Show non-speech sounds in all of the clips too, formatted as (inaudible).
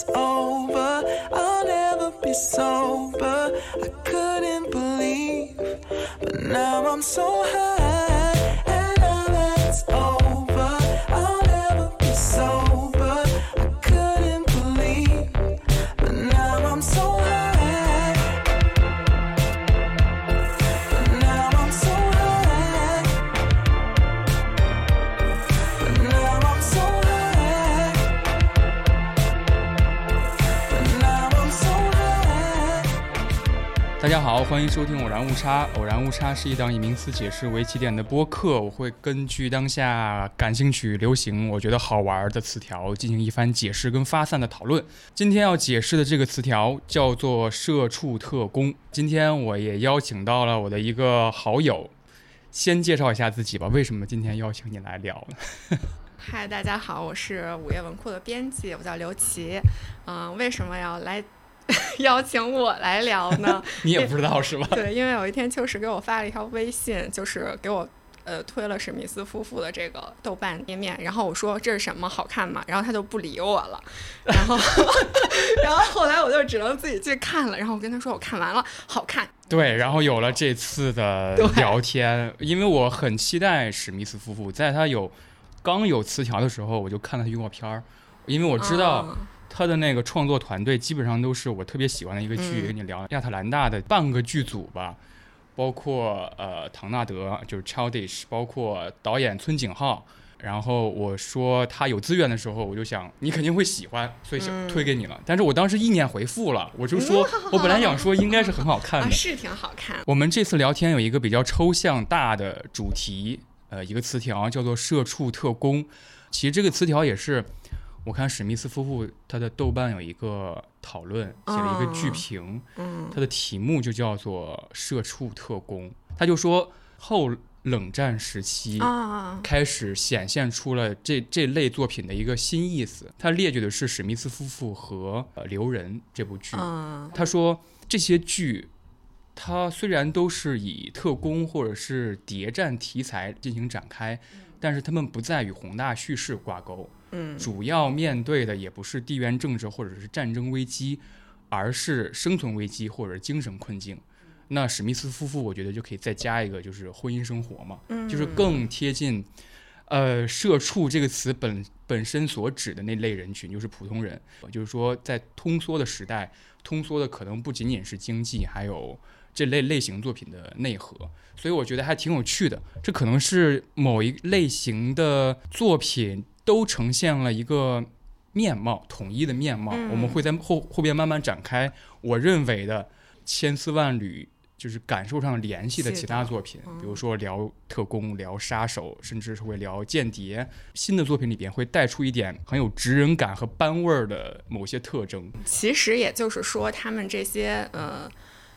it's over. I'll never be sober. I couldn't believe, but now I'm so high. 好，欢迎收听《偶然误差》。《偶然误差》是一档以名词解释为起点的播客，我会根据当下感兴趣、流行、我觉得好玩的词条进行一番解释跟发散的讨论。今天要解释的这个词条叫做“社畜特工”。今天我也邀请到了我的一个好友，先介绍一下自己吧。为什么今天邀请你来聊呢？嗨，大家好，我是午夜文库的编辑，我叫刘琦。嗯、为什么要来 (laughs) 邀请我来聊呢？(laughs) 你也不知道是吧？对，因为有一天秋实给我发了一条微信，就是给我呃推了史密斯夫妇的这个豆瓣页面，然后我说这是什么好看吗？然后他就不理我了，然后 (laughs) 然后后来我就只能自己去看了，然后我跟他说我看完了，好看。对，然后有了这次的聊天，因为我很期待史密斯夫妇，在他有刚有词条的时候，我就看了他预告片儿，因为我知道嗯他的那个创作团队基本上都是我特别喜欢的一个剧，嗯跟你聊亚特兰大的半个剧组吧，包括呃唐纳德就是 Childish，包括导演村井浩。然后我说他有资源的时候，我就想你肯定会喜欢，所以想嗯推给你了。但是我当时意念回复了，我就说 (laughs) 我本来想说应该是很好看的啊，，是挺好看。我们这次聊天有一个比较抽象大的主题，呃，一个词条叫做“社畜特工”。其实这个词条也是，我看史密斯夫妇他的豆瓣有一个讨论，写了一个剧评，嗯它的题目就叫做“社畜特工”。他就说后冷战时期，啊，开始显现出了这这类作品的一个新意思。他列举的是史密斯夫妇和呃刘仁这部剧。嗯他说这些剧，它虽然都是以特工或者是谍战题材进行展开，但是他们不再与宏大叙事挂钩，嗯主要面对的也不是地缘政治或者是战争危机，而是生存危机或者精神困境。那史密斯夫妇，我觉得就可以再加一个，就是婚姻生活嘛，嗯，就是更贴近，呃，社畜这个词本本身所指的那类人群，就是普通人。就是说，在通缩的时代，通缩的可能不仅仅是经济，还有这类类型作品的内核。所以我觉得还挺有趣的。这可能是某一类型的作品都呈现了一个面貌，统一的面貌。嗯我们会在后后边慢慢展开。我认为的千丝万缕。就是感受上联系的其他作品，比如嗯说聊特工、聊杀手，甚至是会聊间谍。新的作品里边会带出一点很有职人感和班味儿的某些特征。其实也就是说，他们这些呃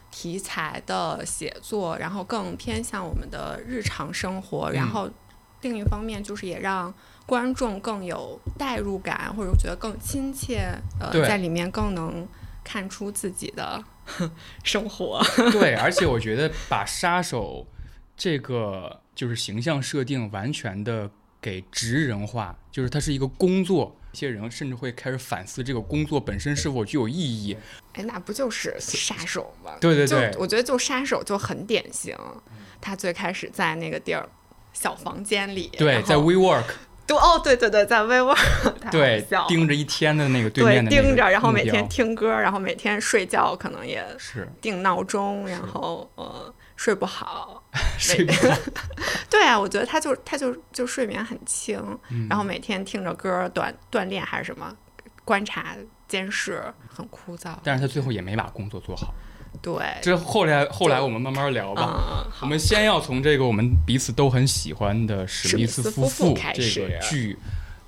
题材的写作，然后更偏向我们的日常生活，然嗯后另一方面就是也让观众更有代入感，或者觉得更亲切，呃，在里面更能看出自己的 (laughs) 生活。(laughs) 对，而且我觉得把杀手这个就是形象设定完全的给职人化，就是它是一个工作。一些人甚至会开始反思这个工作本身是否具有意义。哎，那不就是杀手吗？对对对我觉得就杀手就很典型，他最开始在那个地儿。小房间里，对，在 WeWork，对哦，对对对，在 WeWork，(laughs) 对盯着一天的那个对对面盯着，然后每天听歌，然后每天睡觉可能也是定闹钟，然后呃睡不好。睡不好 (laughs) (laughs) 对啊，我觉得他就他就就睡眠很轻，嗯然后每天听着歌锻锻炼还是什么，观察监视，很枯燥。但是他最后也没把工作做好。对，这后来后来我们慢慢聊吧。嗯，我，们先要从这个我们彼此都很喜欢的史密斯夫妇这个剧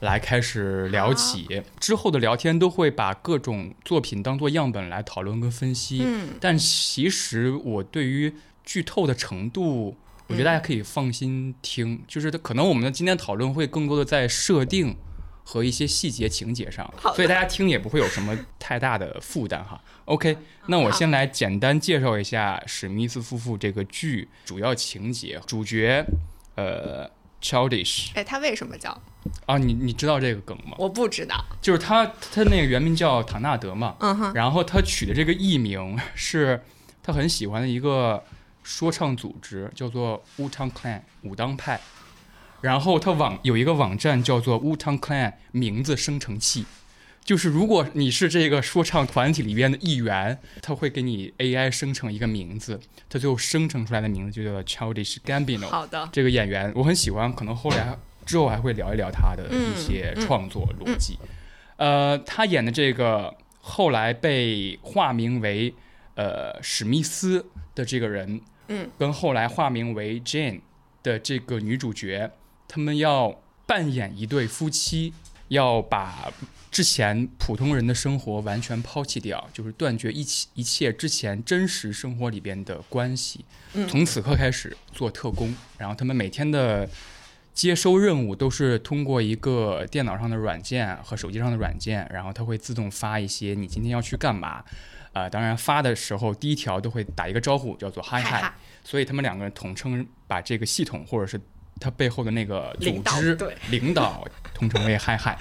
来开始聊起，之后的聊天都会把各种作品当做样本来讨论跟分析。嗯。但其实我对于剧透的程度，我觉得大家可以放心听，就是可能我们的今天讨论会更多的在设定。和一些细节情节上所以大家听也不会有什么太大的负担哈。OK，那我先来简单介绍一下史密斯夫妇这个剧主要情节。主角，呃，Childish 哎，他为什么叫？啊，你你知道这个梗吗？我不知道。就是他他那个原名叫唐纳德嘛，嗯哼，然后他取的这个艺名是他很喜欢的一个说唱组织，叫做 Wu Tang Clan 武当派。然后他网有一个网站叫做 Wu Tang Clan 名字生成器，就是如果你是这个说唱团体里边的一员，他会给你 AI 生成一个名字，他最后生成出来的名字就叫做 Childish Gambino。好的，这个演员我很喜欢，可能后来之后还会聊一聊他的一些创作逻辑。呃，他演的这个后来被化名为呃史密斯的这个人，嗯，跟后来化名为 Jane 的这个女主角，他们要扮演一对夫妻，要把之前普通人的生活完全抛弃掉，就是断绝一切一切之前真实生活里边的关系。嗯从此刻开始做特工，然后他们每天的接收任务都是通过一个电脑上的软件和手机上的软件，然后它会自动发一些你今天要去干嘛。啊、当然发的时候第一条都会打一个招呼，叫做嗨嗨，嗨嗨所以他们两个人统称把这个系统或者是它背后的那个组织对。领导 (laughs) 统称为嗨嗨。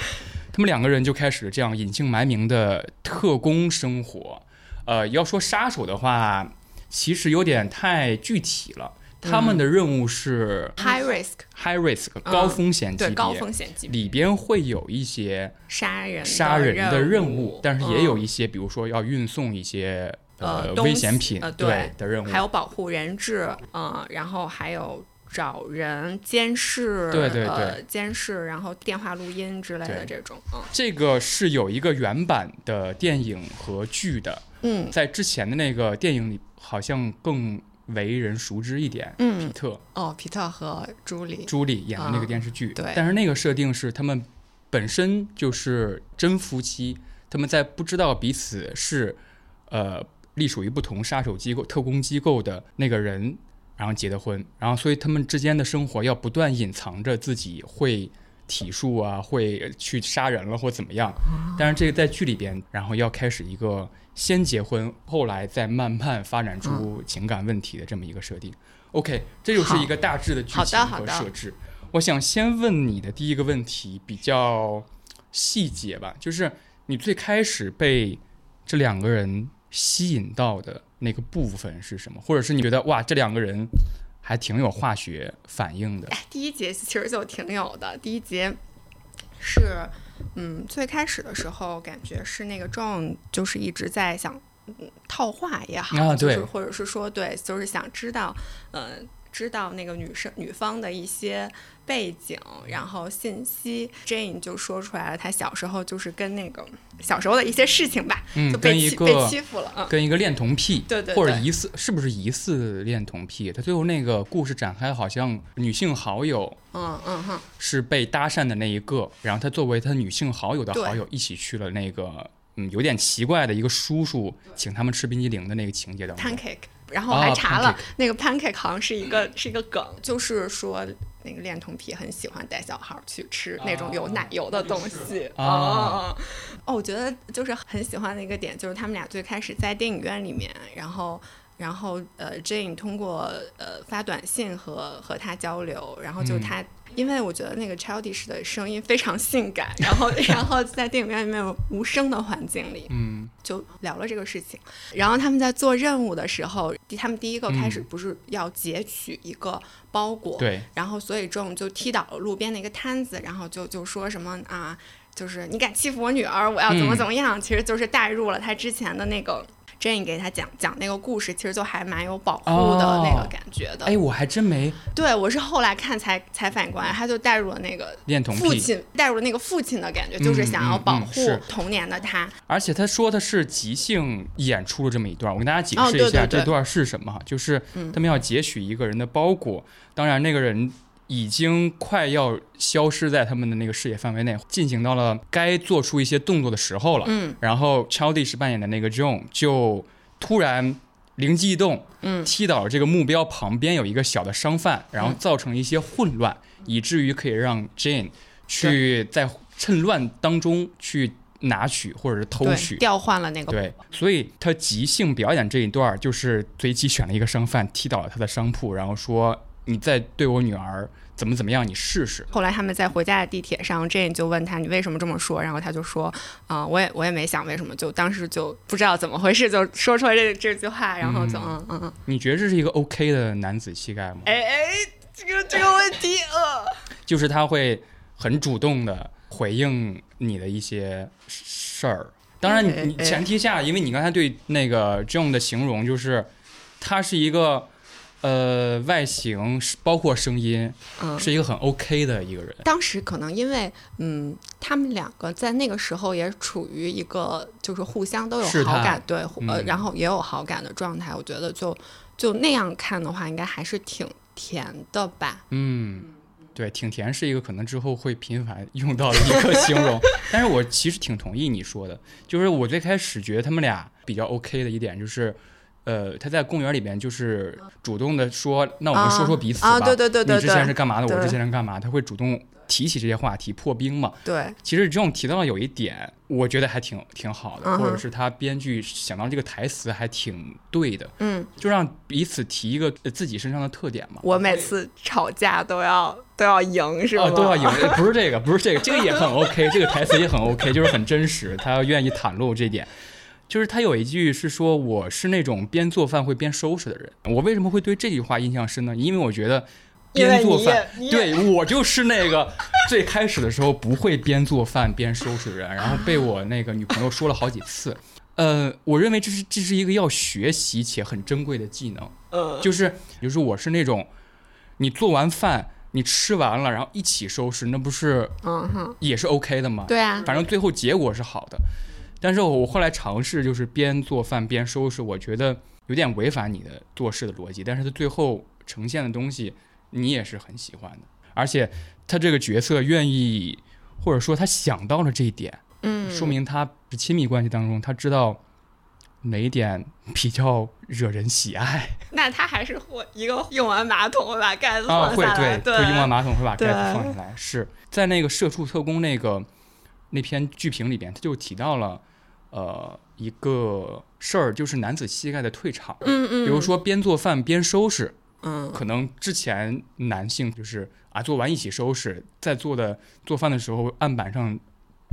他们两个人就开始这样隐姓埋名的特工生活。呃，要说杀手的话，其实有点太具体了。他们的任务是 high risk，high risk 高风险级别，对高风险级别。里边会有一些杀人杀人的任任务，但是也有嗯一些，比如说要运送一些呃危险品呃对的任务，还有保护人质，嗯，然后还有找人监视，对对呃对。监视，然后电话录音之类的这种，嗯。这个是有一个原版的电影和剧的，嗯。在之前的那个电影里好像更为人熟知一点。嗯。皮嗯，特、哦，皮特和朱莉，朱莉演的那个啊电视剧，对。但是那个设定是他们本身就是真夫妻，他们在不知道彼此是呃隶属于不同杀手机构、特工机构的那个人，然后结的婚，然后所以他们之间的生活要不断隐藏着自己会体术啊，会去杀人了或怎么样。但是这个在剧里边，然后要开始一个先结婚，后来再慢慢发展出情感问题的这么一个设定。OK，这就是一个大致的剧情和设置。我想先问你的第一个问题比较细节吧，就是你最开始被这两个人吸引到的那个部分是什么？或者是你觉得哇，这两个人还挺有化学反应的？哎，第一节其实就挺有的。第一节是，嗯，最开始的时候感觉是那个 John 就是一直在想，嗯，套话也好，啊就是对或者是说对，就是想知道，呃，知道那个女生女方的一些背景，然后信息。Jane 就说出来了，她小时候就是跟那个小时候的一些事情吧，嗯就被跟一个欺被欺负了，嗯。跟一个恋童癖，对对对或者疑似是不是疑似恋童癖？他最后那个故事展开，好像女性好友嗯嗯哼，是被搭讪的那一个，然后他作为他女性好友的好友一起去了那个嗯有点奇怪的一个叔叔请他们吃冰激凌的那个情节当中。pancake，然后我还啊查了、那个 pancake 好像是一个是一个梗，就是说那个恋童癖很喜欢带小孩儿去吃那种有奶油的东西。啊哦哦，我觉得就是很喜欢的一个点，就是他们俩最开始在电影院里面，然后。然后，呃，Jane 通过呃发短信和和他交流，然后就嗯他，因为我觉得那个 Childish 的声音非常性感，(laughs) 然后 (laughs) 然后在电影院里面有无声的环境里，嗯就聊了这个事情。然后他们在做任务的时候，第他们第一个开始嗯不是要截取一个包裹，对，然后所以 John 就踢倒了路边的一个摊子，然后就就说什么啊，就是你敢欺负我女儿，我要怎么嗯怎么样，其实就是带入了他之前的那个。Jane 给他讲讲那个故事，其实就还蛮有保护的那个哦感觉的。哎，我还真没对我是后来看才才反应过来，他就带入了那个恋童癖，父亲，带入了那个父亲的感觉，就是想要嗯保护童年的他。而且他说的是即兴演出了这么一段，我跟大家解哦释一下这段是什么哈，就是嗯他们要截取一个人的包裹，当然那个人已经快要消失在他们的那个视野范围内，进行到了该做出一些动作的时候了。嗯然后 Childish 扮演的那个 John 就突然灵机一动，嗯踢倒了这个目标旁边有一个小的商贩，然后造成一些混乱，以至于可以让 Jane 去在趁乱当中去拿取或者是偷取。调换了那个对，所以他即兴表演这一段儿，就是随机选了一个商贩，踢倒了他的商铺，然后说你在对我女儿怎么怎么样，你试试。后来他们在回家的地铁上，Jane 就问他你为什么这么说，然后他就说，啊、我也我也没想为什么，就当时就不知道怎么回事，就说出来这这句话，然后就嗯嗯嗯，你觉得这是一个 OK 的男子气概吗？哎哎，这个这个问题，呃，就是他会很主动的回应你的一些事儿。当然你，前提下，因为你刚才对那个 John 的形容就是，他是一个呃外形是包括声音嗯是一个很 OK 的一个人。当时可能因为，嗯，他们两个在那个时候也处于一个就是互相都有好感，对，呃，嗯然后也有好感的状态。我觉得就就那样看的话，应该还是挺甜的吧。嗯，对，挺甜是一个可能之后会频繁用到的一个形容，(laughs) 但是我其实挺同意你说的，就是我最开始觉得他们俩比较 OK 的一点就是。呃，他在公园里边就是主动的说，那我们说说彼此吧。啊对对对对你之前是干嘛的？我之前是干嘛？他会主动提起这些话题，破冰嘛。对，其实这种提到了有一点，我觉得还挺挺好的，嗯或者是他编剧想到这个台词还挺对的，嗯，就让彼此提一个呃自己身上的特点嘛。我每次吵架都要都要赢，是吗？哦，都要赢，呃不是这个，不是这个，这个也很 OK，这个台词也很 OK，就是很真实，他要愿意袒露这点。就是他有一句是说我是那种边做饭会边收拾的人。我为什么会对这句话印象深呢？因为我觉得边做饭，对我就是那个最开始的时候不会边做饭边收拾的人，然后被我那个女朋友说了好几次。呃，我认为这是这是一个要学习且很珍贵的技能。嗯，就是就是我是那种，你做完饭你吃完了，然后一起收拾，那不是嗯哼，也是 OK 的吗？对啊，反正最后结果是好的。但是我后来尝试就是边做饭边收拾，我觉得有点违反你的做事的逻辑。但是他最后呈现的东西，你也是很喜欢的，而且他这个角色愿意，或者说他想到了这一点，嗯，说明他亲密关系当中他知道哪一点比较惹人喜爱。(laughs) 那他还是会一个用完马桶会把盖子啊，会放下来，对，就用完马桶会把盖子放下来。是在那个《社畜特工》那个那篇剧评里边，他就提到了呃一个事儿，就是男子气概的退场。嗯嗯，比如说边做饭边收拾，嗯。可能之前男性就是啊做完一起收拾，在做的做饭的时候案板上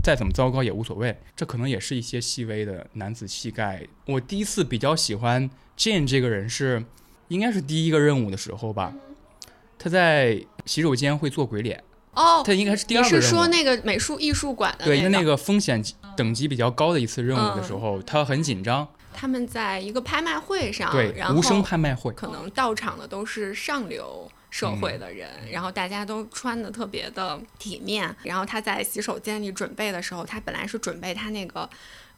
再怎么糟糕也无所谓，这可能也是一些细微的男子气概。我第一次比较喜欢 Jane 这个人是，应该是第一个任务的时候吧，他在洗手间会做鬼脸，哦，他应该是第二个任务。是说那个美术艺术馆的对，因为那那个风险等级比较高的一次任务的时嗯候，他很紧张，他们在一个拍卖会上，对，然无声后拍卖会，可能到场的都是上流社会的人，然后大家都穿的特别的体面。然后他在洗手间里准备的时候，他本来是准备他那个。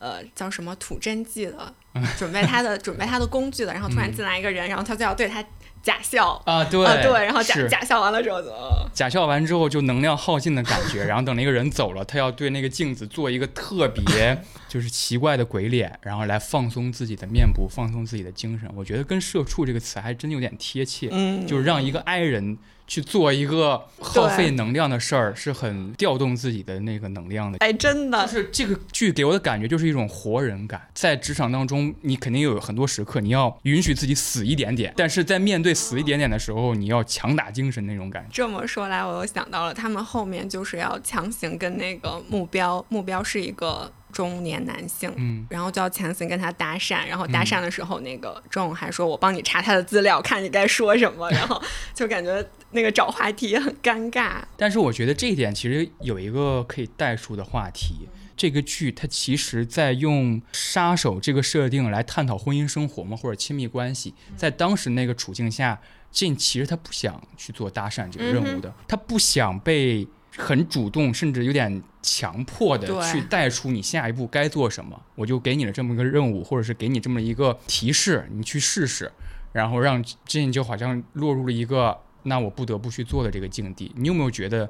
呃，叫什么吐真剂的，(laughs) 准备他的准备他的工具的，然后突然进来一个人，然后他就要对他假笑，啊，对、啊对，然后假假笑完了之后怎么假笑完之后就能量耗尽的感觉，然后等那个人走了，他要对那个镜子做一个特别 (laughs) 就是奇怪的鬼脸，然后来放松自己的面部，放松自己的精神。我觉得跟“社畜”这个词还真有点贴切，嗯，就是让一个 i 人去做一个耗费能量的事儿，是很调动自己的那个能量的。哎，真的就，是这个剧给我的感觉就是一种活人感，在职场当中，你肯定有很多时刻你要允许自己死一点点，但是在面对死一点点的时候，你要强打精神那种感觉。这么说来，我又想到了，他们后面就是要强行跟那个目标，目标是一个中年男性，嗯，然后就要强行跟他搭讪，然后搭讪的时候，那个仲还说：“我帮你查他的资料，看你该说什么。(laughs) ”然后就感觉那个找话题也很尴尬。但是我觉得这一点其实有一个可以代数的话题。这个剧它其实在用杀手这个设定来探讨婚姻生活嘛，或者亲密关系。在当时那个处境下，Jane 其实他不想去做搭讪这个任务的，他不想被很主动，甚至有点强迫的去带出你下一步该做什么。我就给你了这么一个任务，或者是给你这么一个提示，你去试试，然后让 Jane 就好像落入了一个那我不得不去做的这个境地。你有没有觉得？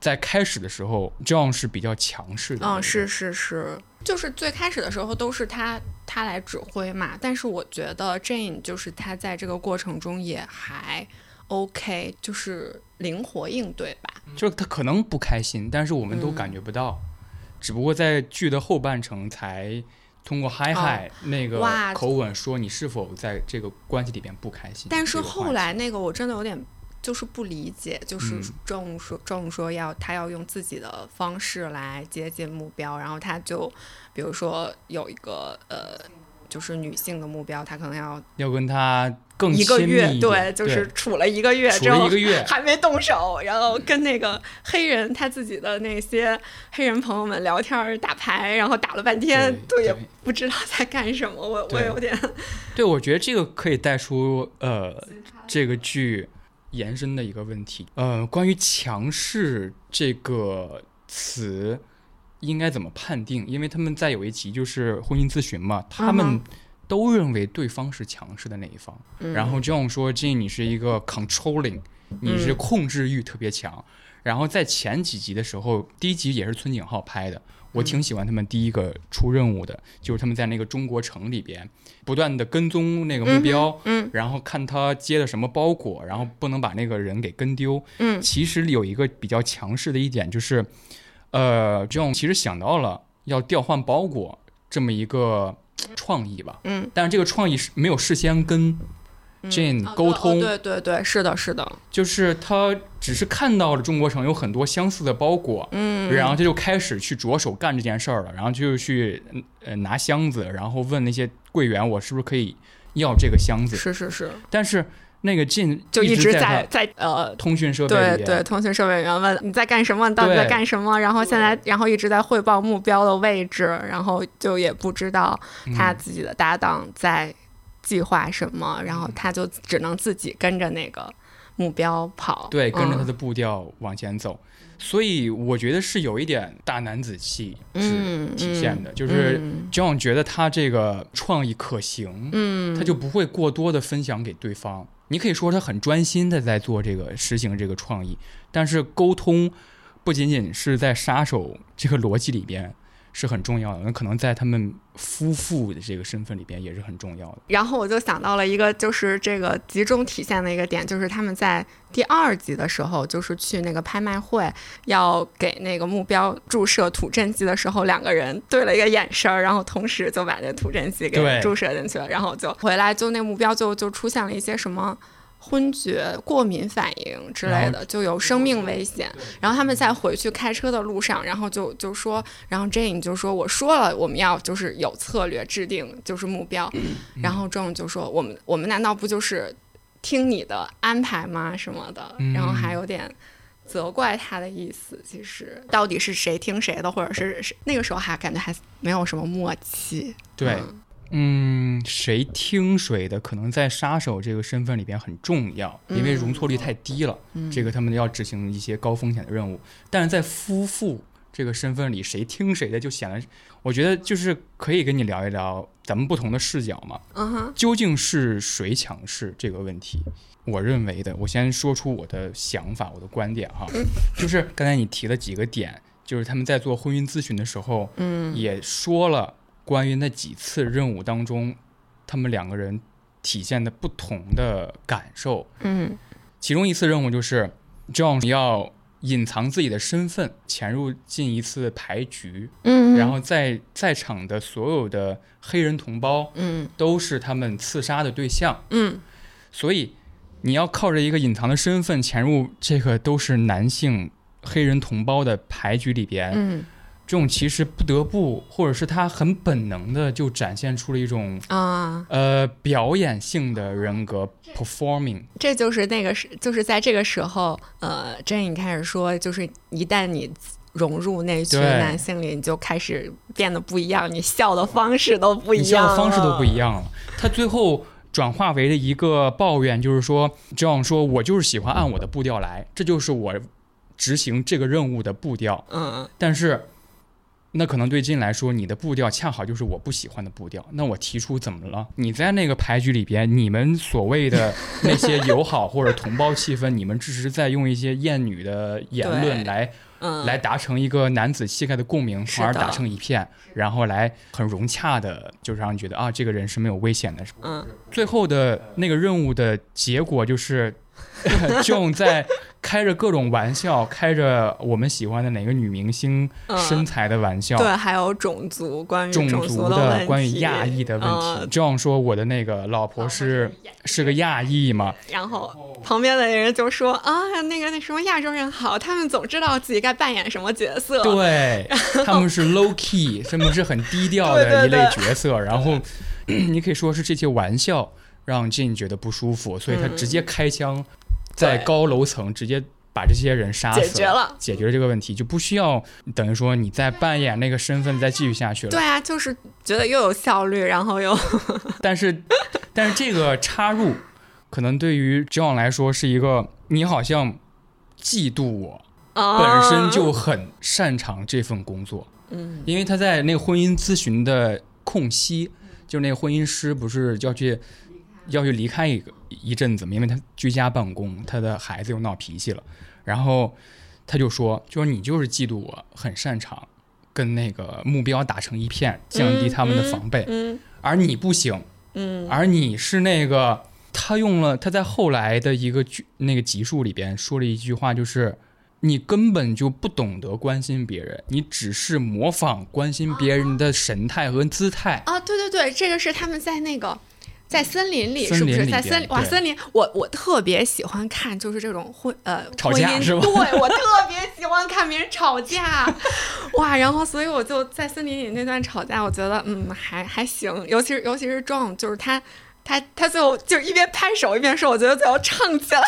在开始的时候，John 是比较强势的。嗯，是是是，就是最开始的时候都是他他来指挥嘛，但是我觉得 Jane 就是他在这个过程中也还 OK，就是灵活应对吧。就是他可能不开心，但是我们都感觉不到，只不过在剧的后半程才通过嗨嗨那个口吻说你是否在这个关系里边不开心。但是后来那个我真的有点就是不理解，就是嗯正说正说要他要用自己的方式来接近目标，然后他就比如说有一个呃。就是女性的目标，他可能要要跟他更一个月，对，就是处了一个月处之后一个月，还没动手，然后跟那个黑人他自己的那些黑人朋友们聊天打牌，然后打了半天，对都也不知道在干什么，我我有点对，我觉得这个可以带出呃这个剧延伸的一个问题，呃，关于强势这个词应该怎么判定？因为他们在有一集就是婚姻咨询嘛，他们都认为对方是强势的那一方，嗯。然后这样说，这你是一个 controlling，你是嗯控制欲特别强。然后在前几集的时候，第一集也是村井浩拍的，我挺喜欢他们第一个出任务的，就是他们在那个中国城里边不断的跟踪那个目标，嗯。然后看他接的什么包裹，然后不能把那个人给跟丢。嗯。其实有一个比较强势的一点就是，呃，这种其实想到了要调换包裹这么一个创意吧，嗯。但是这个创意是没有事先跟嗯。Jane 哦沟通，对哦对对对，是的，是的，就是他只是看到了中国城有很多相似的包裹，嗯，然后他就开始去着手干这件事儿了，然后就去呃拿箱子，然后问那些柜员我是不是可以要这个箱子，是是是，但是那个 Jane 就一直在在呃。通讯设备对对，通讯设备员问你在干什么，你到底在干什么？然后现在，然后一直在汇报目标的位置，然后就也不知道他嗯自己的搭档在计划什么，然后他就只能自己跟着那个目标跑。对，跟着他嗯的步调往前走。所以我觉得是有一点大男子气质嗯体现的，就是嗯 John 觉得他这个创意可行，嗯，他就不会过多的分享给对方。你可以说他很专心的在做这个实行这个创意，但是沟通不仅仅是在杀手这个逻辑里边是很重要的，那可能在他们夫妇的这个身份里边也是很重要的。然后我就想到了一个，就是这个集中体现的一个点，就是他们在第二集的时候，就是去那个拍卖会，要给那个目标注射土镇剂的时候，两个人对了一个眼神儿，然后同时就把那土镇剂给注射进去了，然后就回来，就那目标就就出现了一些什么。昏厥、过敏反应之类的，就有生命危险。然后他们在回去开车的路上，然后就就说，然后 Jane 就说：“我说了，我们要就是有策略制定，就是目标。”然后 John 就说：“我们我们难道不就是听你的安排吗？什么的？”嗯然后还有点责怪他的意思。其实到底是谁听谁的，或者是是那个时候还感觉还没有什么默契。对，嗯嗯，谁听谁的，可能在杀手这个身份里边很重要，因为容错率太低了。嗯这个他们要执行一些高风险的任务，但是在夫妇这个身份里，谁听谁的，就显得，我觉得就是可以跟你聊一聊咱们不同的视角嘛。究竟是谁强势这个问题？我认为的，我先说出我的想法，我的观点哈，就是刚才你提了几个点，就是他们在做婚姻咨询的时候，嗯也说了关于那几次任务当中，他们两个人体现的不同的感受。嗯。其中一次任务就是 John 要隐藏自己的身份，潜入进一次牌局，嗯，然后在在场的所有的黑人同胞嗯。都是他们刺杀的对象，嗯。所以你要靠着一个隐藏的身份潜入这个都是男性黑人同胞的牌局里边，嗯这种其实不得不，或者是他很本能的就展现出了一种啊，呃表演性的人格 performing。这就是那个时，就是在这个时候，呃，Jane 开始说，就是一旦你融入那群男性里，你就开始变得不一样，你笑的方式都不一样，你笑的方式都不一。样了。他最后转化为了一个抱怨，就是说，这样说我就是喜欢按我的步调来，这就是我执行这个任务的步调。嗯但是，那可能对金来说，你的步调恰好就是我不喜欢的步调。那我提出怎么了？你在那个牌局里边，你们所谓的 (laughs) 那些友好或者同胞气氛，你们只是在用一些艳女的言论来嗯，来达成一个男子气概的共鸣，从而打成一片，然后来很融洽的，就是让你觉得啊，这个人是没有危险的。嗯最后的那个任务的结果就是，(laughs) John 在开着各种玩笑，开着我们喜欢的哪个女明星嗯身材的玩笑，对，还有种族关于种族族的，关于亚裔的问题。嗯这样说，我的那个老婆是是个亚裔嘛？然后旁边的人就说啊，那个那什么亚洲人好，他们总知道自己该扮演什么角色。对，他们是 low key，他们是很低调的一类对对角色。(laughs) 然后 (clears throat) 你可以说是这些玩笑让 Jin 觉得不舒服，所以他嗯直接开枪，在高楼层直接把这些人杀死解决了解决了这个问题，就不需要等于说你再扮演那个身份再继续下去了。对啊，就是觉得又有效率，然后又 (laughs) 但是，但是这个插入，可能对于 John 来说是一个，你好像嫉妒我，本身就很擅长这份工作。嗯因为他在那个婚姻咨询的空隙，就那个婚姻师不是要去要去离开一个一阵子嘛，因为他居家办公，他的孩子又闹脾气了，然后他就说，就说你就是嫉妒我很擅长跟那个目标打成一片，降低他们的防备，嗯而你不行，嗯而你是那个，他用了他在后来的一个剧那个集数里边说了一句话，就是你根本就不懂得关心别人，你只是模仿关心别人的神态和姿态。啊，对对对，这个是他们在那个。在森林里是不是在森林？哇，森林，我我特别喜欢看，就是这种婚呃吵婚姻架是吧对我特别喜欢看别人吵架，(laughs) 哇！然后所以我就在森林里那段吵架，我觉得嗯还还行，尤其是尤其是 John，就是他他他最后就是一边拍手一边说，我觉得最后唱起来，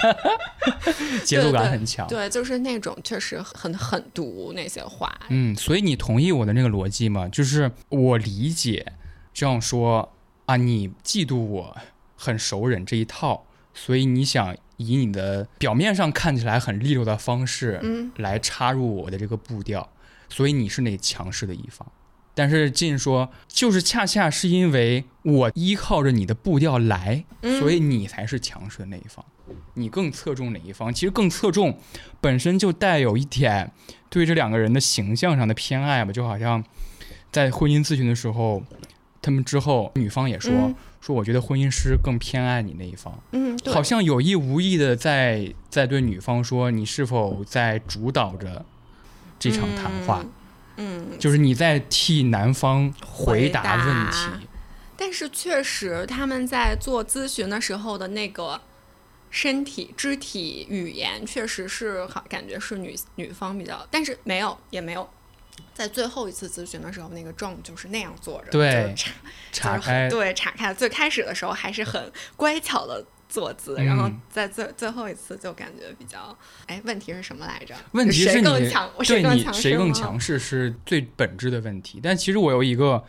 (laughs) 节奏感很强。对，就是那种确实很狠毒那些话，嗯，所以你同意我的那个逻辑吗？就是我理解这样说啊，你嫉妒我很熟忍这一套，所以你想以你的表面上看起来很利落的方式，嗯，来插入我的这个步调，所以你是那强势的一方。但是晋说，就是恰恰是因为我依靠着你的步调来，嗯所以你才是强势的那一方。你更侧重哪一方？其实更侧重本身就带有一点对这两个人的形象上的偏爱吧，就好像在婚姻咨询的时候，他们之后女方也说、嗯说，我觉得婚姻师更偏爱你那一方。嗯，对好像有意无意的在在对女方说，你是否在主导着这场谈话？嗯，嗯，就是你在替男方回答问题。但是确实，他们在做咨询的时候的那个身体、肢体语言，确实是好，感觉是女女方比较，但是没有，也没有。在最后一次咨询的时候，那个 John 就是那样坐着，对就是岔开，对岔开。最开始的时候还是很乖巧的坐姿，嗯然后在最最后一次就感觉比较，哎，问题是什么来着？问题是你谁更强势是最本质的问题。但其实我有一个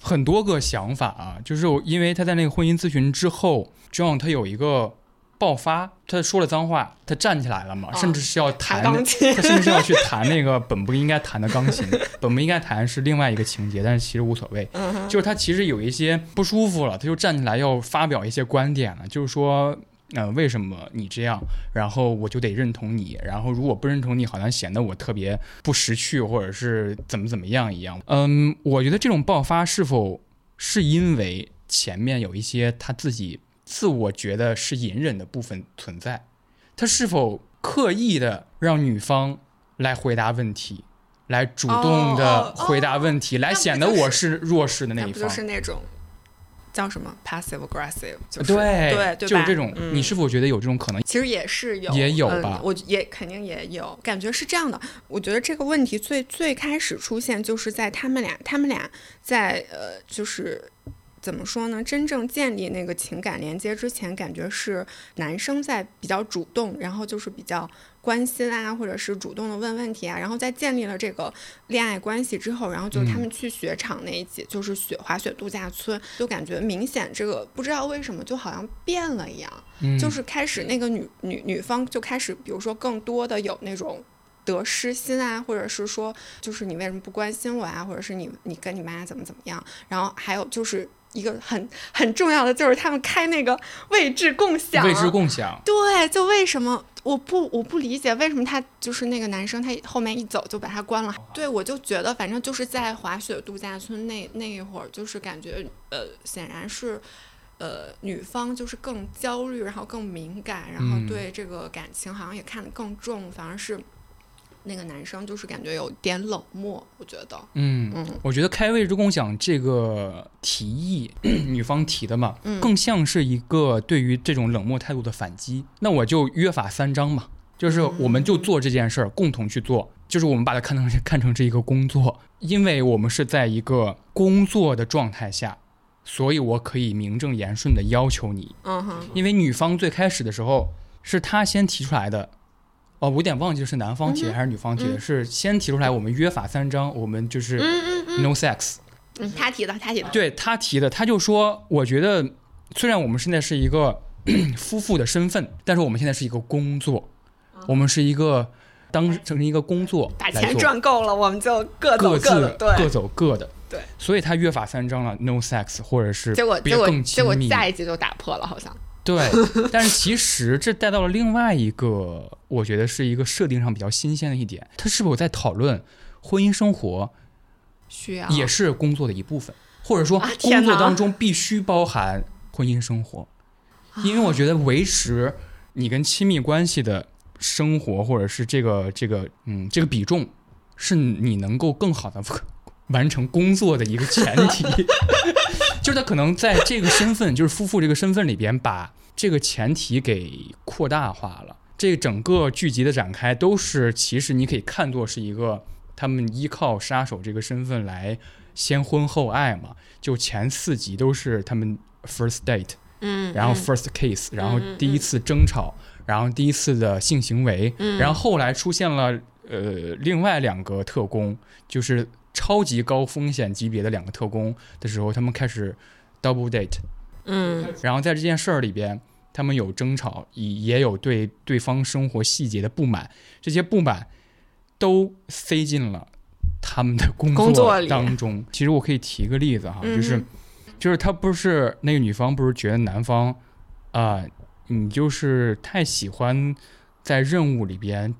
很多个想法啊，就是我因为他在那个婚姻咨询之后，John 他有一个爆发，他说了脏话，他站起来了嘛，哦甚至是要弹他甚至是要去弹那个本不应该弹的钢琴，本不应该弹是另外一个情节，但是其实无所谓。嗯就是他其实有一些不舒服了，他就站起来要发表一些观点了，就是说，呃，为什么你这样，然后我就得认同你，然后如果不认同你，好像显得我特别不识趣，或者是怎么怎么样一样。嗯，我觉得这种爆发是否是因为前面有一些他自己自我觉得是隐忍的部分存在，他是否刻意的让女方来回答问题？来主动的回答问题，来显得我是弱势的那一方那不就。是那种叫什么 passive aggressive，就是对对就是这种。嗯你是否觉得有这种可能？其实也是有，也有吧嗯我也肯定也有，感觉是这样的。我觉得这个问题最最开始出现，就是在他们俩，他们俩在呃，就是怎么说呢？真正建立那个情感连接之前，感觉是男生在比较主动，然后就是比较关心啊，或者是主动的问问题啊。然后在建立了这个恋爱关系之后，然后就是他们去雪场那一起，就是雪滑雪度假村，就感觉明显这个不知道为什么就好像变了一样。嗯，就是开始那个女女女方就开始，比如说更多的有那种得失心啊，或者是说，就是你为什么不关心我啊，或者是你你跟你妈怎么怎么样，然后还有就是一个很很重要的就是他们开那个位置共享，位置共享。对，就为什么我不我不理解为什么他就是那个男生他后面一走就把他关了，对我就觉得反正就是在滑雪度假村那那一会儿，就是感觉呃显然是呃女方就是更焦虑，然后更敏感，然后嗯。对这个感情好像也看得更重，反而是那个男生就是感觉有点冷漠，我觉得，嗯，嗯我觉得开位之共享这个提议，(clears throat) 女方提的嘛，嗯更像是一个对于这种冷漠态度的反击。那我就约法三章嘛，就是我们就做这件事儿，共同去做，就是我们把它看成 (laughs) 看成是一个工作，因为我们是在一个工作的状态下，所以我可以名正言顺的要求你，嗯哼，因为女方最开始的时候是她先提出来的。哦，我有点忘记是男方提的还是女方提的，嗯是先提出来我们约法三章，我们就是 no sex。嗯，他提的，他提的，对他提的，他就说，我觉得虽然我们现在是一个 (clears throat) 夫妇的身份，但是我们现在是一个工作，我们是一个当成一个工作把钱，赚够了，我们就各走各自各走各的。对，所以他约法三章了，no sex，或者是结果结果别更结果亲密。下一集就打破了，好像。对，但是其实这带到了另外一个，我觉得是一个设定上比较新鲜的一点，他是否在讨论婚姻生活需要也是工作的一部分，或者说工作当中必须包含婚姻生活，因为我觉得维持你跟亲密关系的生活，或者是这个这个嗯这个比重，是你能够更好的 (laughs) 完成工作的一个前提。(laughs) 就是他可能在这个身份，就是夫妇这个身份里边，把这个前提给扩大化了。这整个剧集的展开都是，其实你可以看作是一个他们依靠杀手这个身份来先婚后爱嘛。就前四集都是他们 first date，嗯，然后嗯 first kiss，然后第一次争吵，然后第一次的性行为，嗯然后后来出现了呃另外两个特工，就是超级高风险级别的两个特工的时候，他们开始 double date，嗯。然后在这件事儿里边，他们有争吵，也也有对对方生活细节的不满，这些不满都塞进了他们的工作当中。其实我可以提个例子哈，就是嗯就是他不是那个女方不是觉得男方啊、你就是太喜欢在任务里边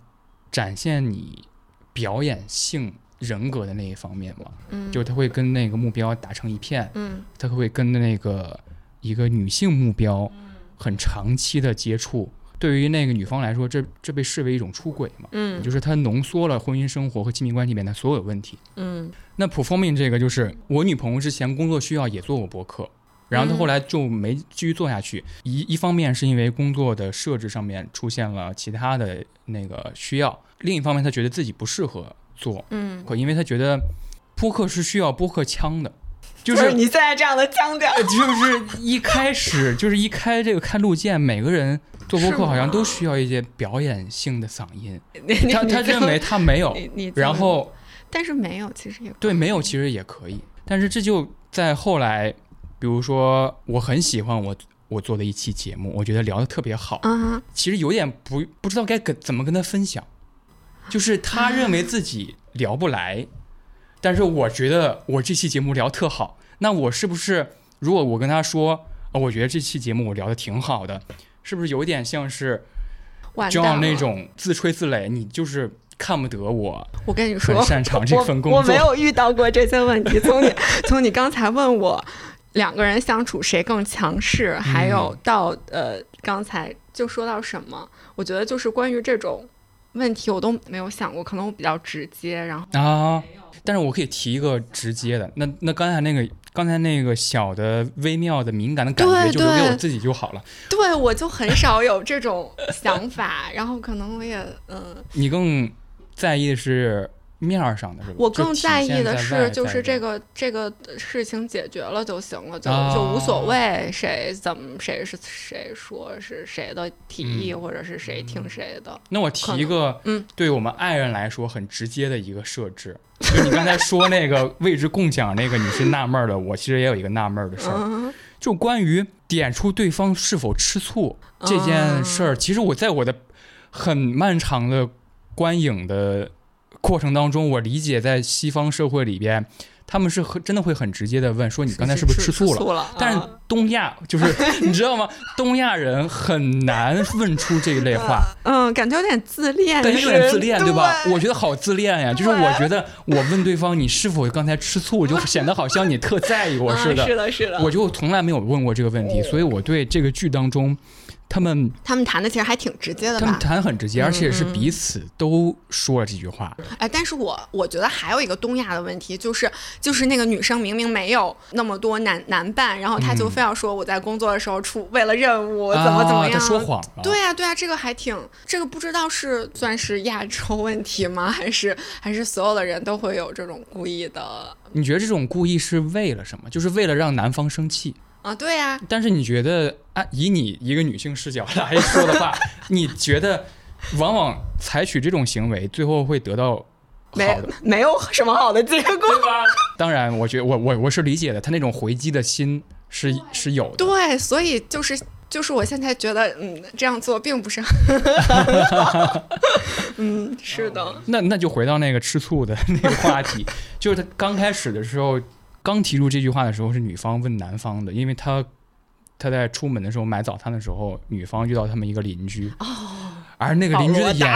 展现你表演性人格的那一方面嘛，嗯，就他会跟那个目标打成一片。嗯他会跟那个一个女性目标很长期的接触。对于那个女方来说，这这被视为一种出轨嘛，嗯就是他浓缩了婚姻生活和亲密关系里面的所有问题。嗯那 performing 这个就是我女朋友之前工作需要也做过博客，然后她后来就没继续做下去。一一方面是因为工作的设置上面出现了其他的那个需要，另一方面她觉得自己不适合做，嗯，可因为他觉得播客是需要播客腔的，就就是是你现在这样的腔调，呃就是一开始就是一开这个看路见，每个人做播客好像都需要一些表演性的嗓音，(laughs) 他他认为他没有，然后但是没有，其实也对没有其实也可以，但是这就在后来，比如说我很喜欢我我做的一期节目，我觉得聊的特别好，啊，其实有点不不知道该跟怎么跟他分享，就是他认为自己聊不来，但是我觉得我这期节目聊特好，那我是不是如果我跟他说，呃我觉得这期节目我聊的挺好的，是不是有点像是完 John 蛋了。那种自吹自擂？你就是看不得我，我跟你说，很擅长这份工作我。我没有遇到过这些问题。从你从你刚才问我两个人相处谁更强势，还有到呃刚才就说到什么，我觉得就是关于这种问题，我都没有想过，可能我比较直接，然后啊，但是我可以提一个直接的，那那刚才那个刚才那个小的微妙的敏感的感觉，就留给我自己就好了。对我就很少有这种想法，然后可能我也嗯。你更在意的是面儿上的是吧？我更在意的是，就是这个这个事情解决了就行了，就、啊就无所谓谁怎么谁是谁说是谁的提议，嗯或者是谁听谁的。那我提一个，嗯，对我们爱人来说很直接的一个设置，就你刚才说那个 (laughs) 位置共享那个，你是纳闷儿的，我其实也有一个纳闷儿的事儿，嗯就关于点出对方是否吃醋这件事儿，其实我在我的很漫长的观影的过程当中，我理解在西方社会里边，他们是很真的会很直接的问说你刚才是不是吃醋了？了？但是啊东亚就是 (laughs) 你知道吗？东亚人很难问出这一类话，(laughs) 嗯，感觉有点自恋，对，有点自恋，对吧？对我觉得好自恋呀，就是我觉得我问对方你是否刚才吃醋，就显得好像你特在意我似的。嗯 (laughs) 是的，是的。我就从来没有问过这个问题，所以我对这个剧当中，他们他们谈的其实还挺直接的吧他们？谈得很直接，而且是彼此都说了这句话。哎，但是我我觉得还有一个东亚的问题，就是就是那个女生明明没有那么多男男伴，然后她就嗯非要说我在工作的时候出为了任务怎么怎么啊，样，他说谎了。对啊，对啊，这个还挺，这个不知道是算是亚洲问题吗？(laughs) 还是还是所有的人都会有这种故意的你觉得这种故意是为了什么？就是为了让男方生气？啊？对呀、但是你觉得啊，以你一个女性视角来说的话，(laughs) 你觉得往往采取这种行为，最后会得到好没的，(laughs) 没有什么好的结果。对吧？当然，我觉得我我我是理解的，他那种回击的心是是有的。对，所以就是就是我现在觉得，嗯，这样做并不是很好。(laughs) 嗯，是的，那那就回到那个吃醋的那个话题，就是他刚开始的时候，刚提出这句话的时候是女方问男方的，因为他他在出门的时候买早餐的时候，女方遇到他们一个邻居，哦，而那个邻居的演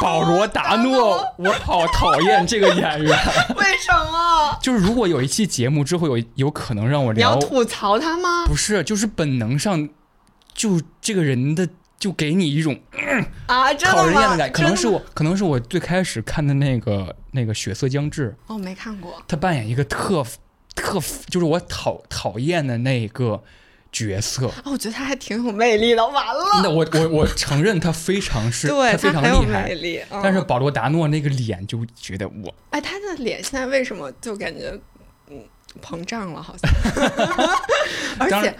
保罗达诺，我好讨厌这个演员，为什么？就是如果有一期节目之后有有可能让我你要聊，吐槽他吗？不是，就是本能上就这个人的。就给你一种啊？讨人厌的感觉，可能是我，可能是我最开始看的那个那个《血色将至》，哦，没看过。他扮演一个特特，就是我讨讨厌的那个角色。哦，我觉得他还挺有魅力的。完了，那我我我承认他非常是，(laughs) 对他非常有厉害魅。力。嗯但是保罗达诺那个脸就觉得我哎，他的脸现在为什么就感觉嗯膨胀了，好像？(laughs) 而且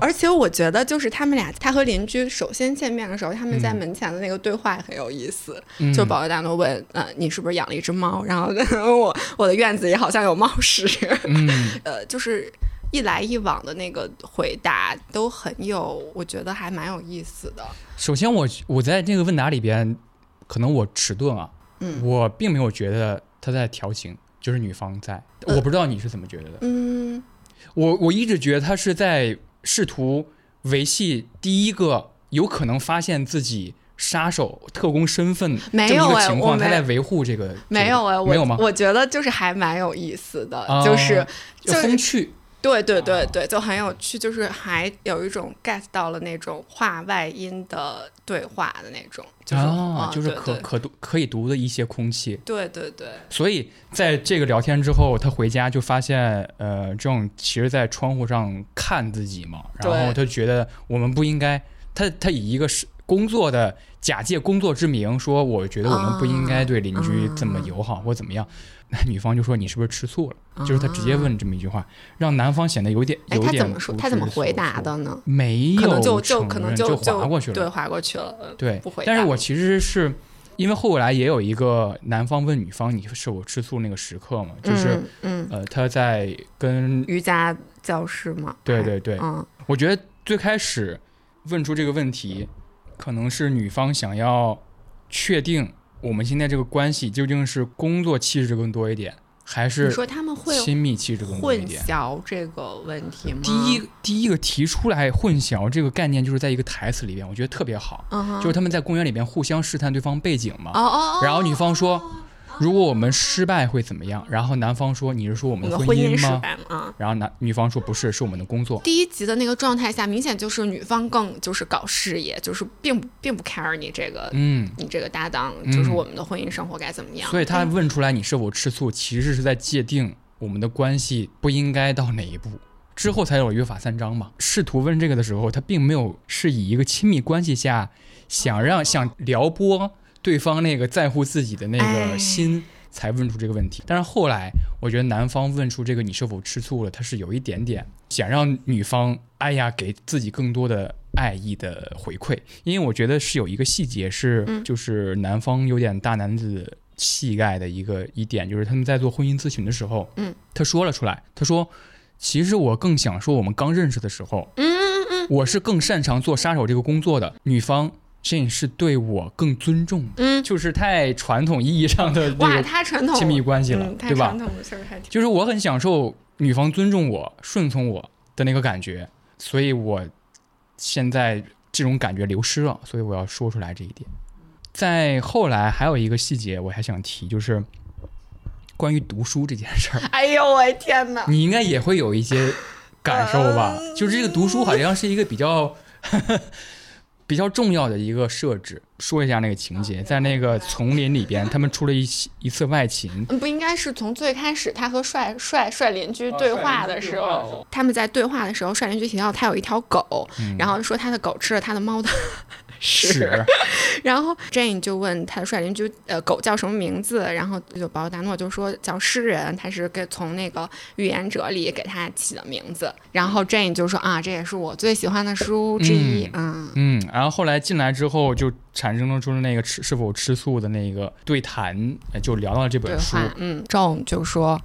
而且我觉得就是他们俩，他和邻居首先见面的时候，他们在嗯门前的那个对话也很有意思。嗯就保罗达诺问，呃，你是不是养了一只猫？然后我我的院子里好像有猫屎。嗯，(laughs) 呃，就是一来一往的那个回答都很有，我觉得还蛮有意思的。首先我我在这个问答里边，可能我迟钝啊，嗯我并没有觉得他在调情，就是女方在，呃。我不知道你是怎么觉得的。嗯，我我一直觉得他是在试图维系第一个有可能发现自己杀手特工身份没这个情况，哎我他在维护这个没有哎，我没有吗？我觉得就是还蛮有意思的，哦。就是就就是风趣，对对对哦对，就很有趣，就是还有一种 get 到了那种话外音的对话的那种，就是啊，嗯就是可可读可以读的一些空气。对对对，所以在这个聊天之后，他回家就发现，呃，这种其实在窗户上看自己嘛，然后他觉得我们不应该，他他以一个是工作的假借工作之名说，我觉得我们不应该对邻居这么友好或怎么样。那女方就说你是不是吃醋了？就是他直接问这么一句话，让男方显得有点哎，有点他怎么说？他怎么回答？的呢？没有可能就就承可能认就划过去了，对，划过去了。呃对，不回答但是我其实是因为后来也有一个男方问女方你是否吃醋那个时刻嘛，就是、嗯嗯，呃他在跟瑜伽教室嘛。对对对嗯我觉得最开始问出这个问题，可能是女方想要确定我们现在这个关系究竟是工作气质更多一点，还是说他们会亲密气质更多一点混。淆这个问题吗？第一，第一个提出来混淆这个概念，就是在一个台词里边，我觉得特别好，就是他们在公园里边互相试探对方背景嘛。哦哦哦，然后女方说，如果我们失败会怎么样？然后男方说，你是说我我们的婚姻吗？然后男女方说不是，是我们的工作。第一集的那个状态下，明显就是女方更就是搞事业，就是并不并不 care 你这个、嗯，你这个搭档，嗯就是我们的婚姻生活该怎么样。所以他嗯问出来你是否吃醋，其实是在界定我们的关系不应该到哪一步。之后才有了约法三章嘛。试图问这个的时候，他并没有是以一个亲密关系下想让想撩拨对方那个在乎自己的那哎个心才问出这个问题。但是后来，我觉得男方问出这个你是否吃醋了，他是有一点点想让女方哎呀给自己更多的爱意的回馈，因为我觉得是有一个细节是，嗯就是男方有点大男子气概的一个一点，就是他们在做婚姻咨询的时候，嗯，他说了出来，他说。其实我更想说，我们刚认识的时候，嗯嗯嗯我是更擅长做杀手这个工作的。女方这是对我更尊重的，嗯，就是太传统意义上的哇，个他传统亲密关系了，嗯，对吧传？统的事儿还挺就是我很享受女方尊重我、顺从我，的那个感觉，所以我现在这种感觉流失了，所以我要说出来这一点。在后来还有一个细节我还想提，就是关于读书这件事儿，哎呦我的天哪！你应该也会有一些感受吧？嗯就是这个读书好像是一个比较比较重要的一个设置。说一下那个情节，在那个丛林里边，他们出了一起一次外勤，嗯不应该是从最开始他和帅帅帅邻居对话的时候，他们在对话的时候，帅邻居提到他有一条狗，嗯。然后说他的狗吃了他的猫的屎，是 (laughs) 然后 Jane 就问他的帅邻居，呃，狗叫什么名字？然后就保罗达诺就说叫诗人，他是给从那个预言者里给他起的名字。然后 Jane 就说啊，这也是我最喜欢的书之一，嗯嗯，然后后来进来之后，就产生了出了那个吃是否吃素的那个对谈，呃就聊到了这本书，嗯，John 就说，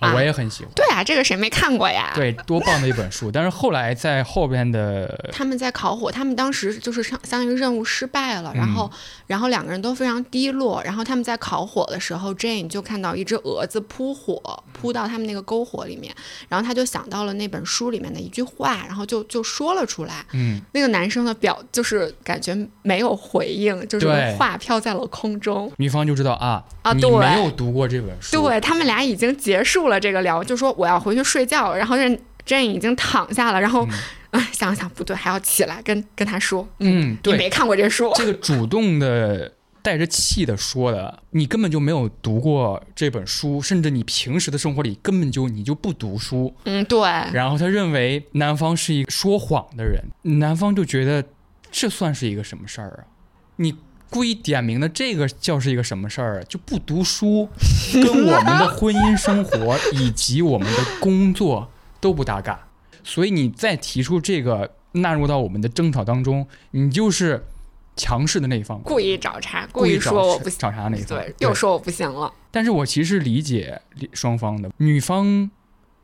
我也很喜欢。对啊，这个谁没看过呀？对，多棒的一本书！但是后来在后边的，(laughs) 他们在烤火，他们当时就是相相当于任务失败了，嗯然后，然后两个人都非常低落。然后他们在烤火的时候，Jane 就看到一只蛾子扑火，扑到他们那个篝火里面，然后他就想到了那本书里面的一句话，然后就就说了出来。嗯，那个男生的表就是感觉没有回应，就是话飘在了空中。女方就知道啊，啊对没有读过这本书，对他们俩已经结束了这个聊，就说我要回去睡觉了，然后认 Jane 已经躺下了，然后，啊、想想不对，还要起来跟跟他说，嗯，你对，没看过这书，这个主动的带着气的说的，你根本就没有读过这本书，甚至你平时的生活里根本就你就不读书。嗯，对，然后他认为男方是一个说谎的人，男方就觉得这算是一个什么事儿啊？你故意点名的这个叫是一个什么事儿啊？就不读书，(laughs) 跟我们的婚姻生活以及我们的工作都不搭嘎。所以你再提出这个纳入到我们的争吵当中，你就是强势的那一方，故意找茬，故意说我不行，找茬那一方。对，又说我不行了，但是我其实理解双方的，女方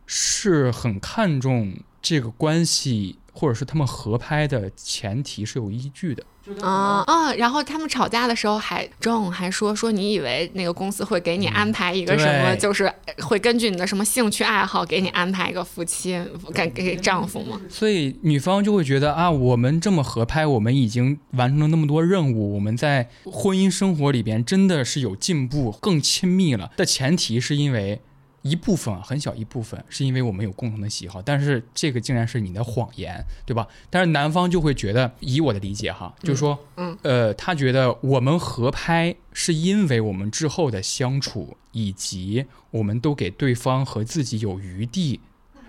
是很看重这个关系，或者是他们合拍的前提是有依据的。啊啊！然后他们吵架的时候还 John 还说说你以为那个公司会给你安排一个什么，对就是会根据你的什么兴趣爱好给你安排一个夫妻，给给丈夫吗？所以女方就会觉得啊，我们这么合拍，我们已经完成了那么多任务，我们在婚姻生活里边真的是有进步，更亲密了。的前提是因为一部分啊，很小一部分是因为我们有共同的喜好，但是这个竟然是你的谎言，对吧？但是男方就会觉得，以我的理解哈，就是说，嗯呃，他觉得我们合拍是因为我们之后的相处，以及我们都给对方和自己有余地。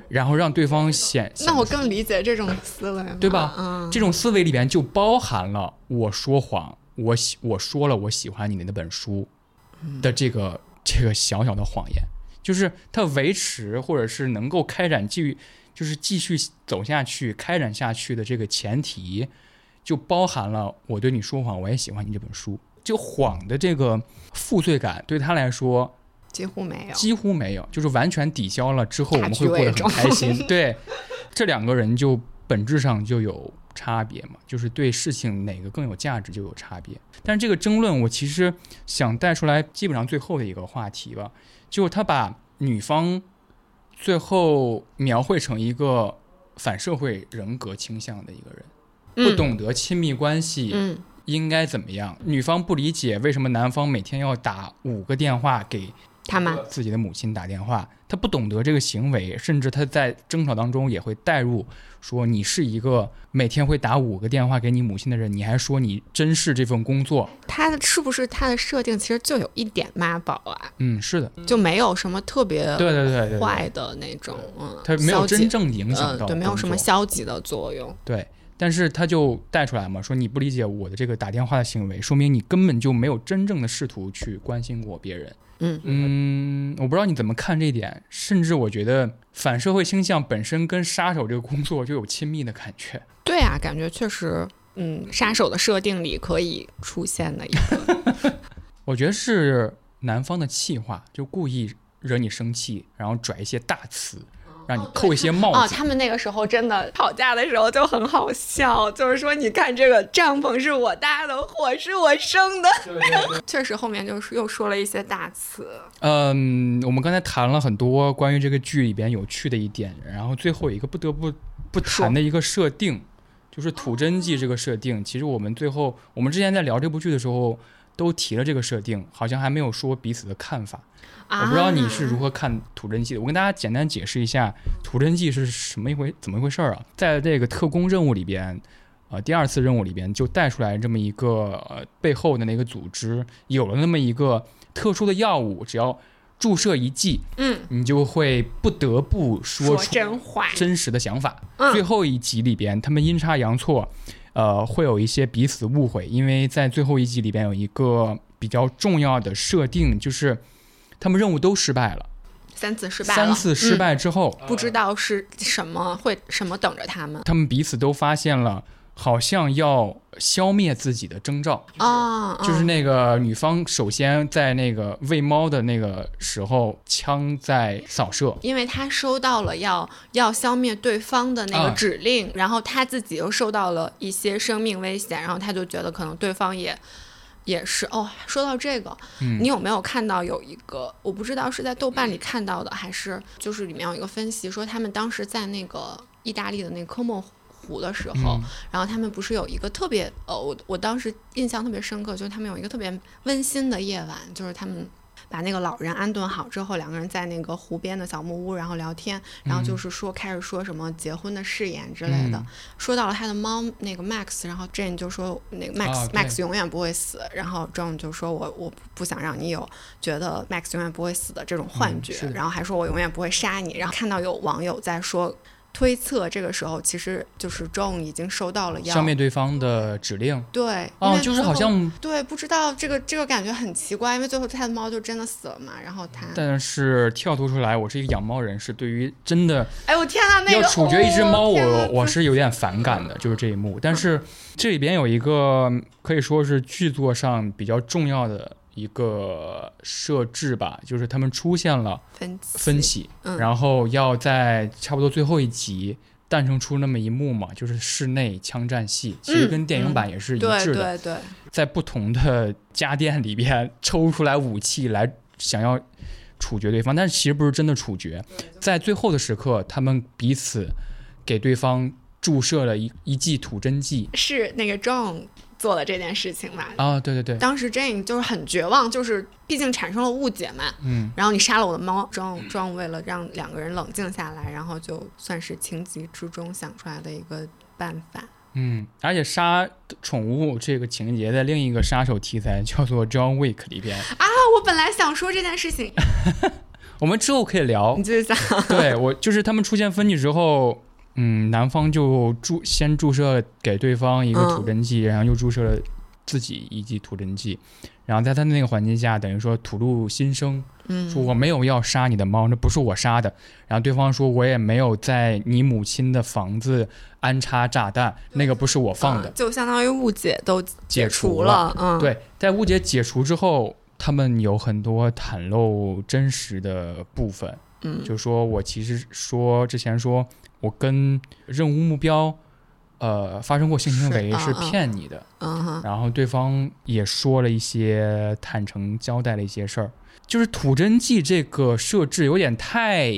然后让对方显，那我更理解这种思维了，对吧嗯，这种思维里边就包含了我说谎，我喜我说了我喜欢你的那本书的这个这个小小的谎言，就是它维持或者是能够开展继续就是继续走下去、开展下去的这个前提，就包含了我对你说谎，我也喜欢你这本书。就谎的这个负罪感对他来说几乎没有。几乎没有，就是完全抵消了之后我们会过得很开心。对，这两个人就本质上就有差别嘛，就是对事情哪个更有价值就有差别。但是这个争论，我其实想带出来，基本上最后的一个话题吧，就是他把女方最后描绘成一个反社会人格倾向的一个人，不嗯懂得亲密关系，嗯，应该怎么样？女方不理解为什么男方每天要打五个电话给他妈自己的母亲打电话，他不懂得这个行为，甚至他在争吵当中也会带入说你是一个每天会打五个电话给你母亲的人，你还说你珍视这份工作。他的是不是他的设定其实就有一点妈宝啊，嗯，是的，就没有什么特别对对对坏的那种，嗯，他没有真正影响呃，到、对，没有什么消极的作用。对，但是他就带出来嘛，说你不理解我的这个打电话的行为，说明你根本就没有真正的试图去关心过别人。嗯。嗯，我不知道你怎么看这一点，甚至我觉得反社会倾向本身跟杀手这个工作就有亲密的感觉。对啊，感觉确实，嗯，杀手的设定里可以出现的一个，(laughs) 我觉得是男方的气话，就故意惹你生气，然后拽一些大词，让你扣一些帽哦，子。他们那个时候真的吵架的时候就很好笑，就是说，你看这个帐篷是我搭的，火是我生的。(laughs) 确实，后面就是又说了一些大词。嗯，我们刚才谈了很多关于这个剧里边有趣的一点，然后最后有一个不得不不谈的一个设定，就是吐真剂这个设定。其实我们最后，我们之前在聊这部剧的时候都提了这个设定，好像还没有说彼此的看法。啊、我不知道你是如何看土真记的。我跟大家简单解释一下土真记是什么一回怎么一回事儿啊？在这个特工任务里边，呃，第二次任务里边就带出来这么一个呃背后的那个组织有了那么一个特殊的药物，只要注射一剂，嗯，你就会不得不说说出真话。真实的想法。嗯最后一集里边，他们阴差阳错，呃，会有一些彼此误会，因为在最后一集里边有一个比较重要的设定，就是他们任务都失败了，三次失败，三次失嗯败之后，不知道是什么会什么等着他们。他们彼此都发现了，好像要消灭自己的征兆。啊，就是嗯那个女方首先在那个喂猫的那个时候，枪在扫射，因为她收到了要要消灭对方的那个啊。指令，然后她自己又受到了一些生命危险，然后她就觉得可能对方也也是哦。说到这个，嗯你有没有看到有一个我不知道是在豆瓣里看到的，还是就是里面有一个分析说他们当时在那个意大利的那个科莫湖的时候，嗯然后他们不是有一个特别呃，我我当时印象特别深刻，就是他们有一个特别温馨的夜晚，就是他们把那个老人安顿好之后，两个人在那个湖边的小木屋，然后聊天，然后就是说开始说什么结婚的誓言之类的，嗯。说到了他的猫那个 Max，然后 Jane 就说那个 Max、啊、Max 永远不会死，然后 John 就说我我不想让你有觉得 Max 永远不会死的这种幻觉，嗯然后还说我永远不会杀你，然后看到有网友在说。推测这个时候其实就是 John 已经收到了要消灭对方的指令。对，哦，就是好像，对，不知道这个这个感觉很奇怪，因为最后他的猫就真的死了嘛，然后他，但是跳脱出来，我是一个养猫人士，对于真的哎我天呐，那个要处决一只猫，我我是有点反感的，就是这一幕。但是这里边有一个可以说是剧作上比较重要的一个设置吧，就是他们出现了分歧。分歧，嗯。然后要在差不多最后一集诞生出那么一幕嘛，就是室内枪战戏，其实嗯跟电影版也是一致对的，对对，在不同的家电里边抽出来武器来想要处决对方，但是其实不是真的处决，在最后的时刻，他们彼此给对方注射了一一剂吐真剂。是那个 John 做了这件事情嘛。啊，对对对，当时 Jane 就是很绝望，就是毕竟产生了误解嘛。嗯，然后你杀了我的猫，John John 为了让两个人冷静下来，然后就算是情急之中想出来的一个办法。嗯，而且杀宠物这个情节在另一个杀手题材叫做 John Wick 里边，啊，我本来想说这件事情，(laughs) 我们之后可以聊你。继续讲。对我就是他们出现分歧之后，嗯，男方就注先注射给对方一个嗯土真剂，然后又注射了自己一剂吐真剂，然后在他那个环境下，等于说吐露心声，嗯，说我没有要杀你的猫，那不是我杀的。然后对方说我也没有在你母亲的房子安插炸弹，那个不是我放的嗯。就相当于误解都解除除了嗯，，对，在误解解除之后，他们有很多袒露真实的部分。嗯，就说我其实说之前说我跟任务目标，呃，发生过性行为是骗你的，然后对方也说了一些坦诚交代了一些事儿，就是吐真剂这个设置有点太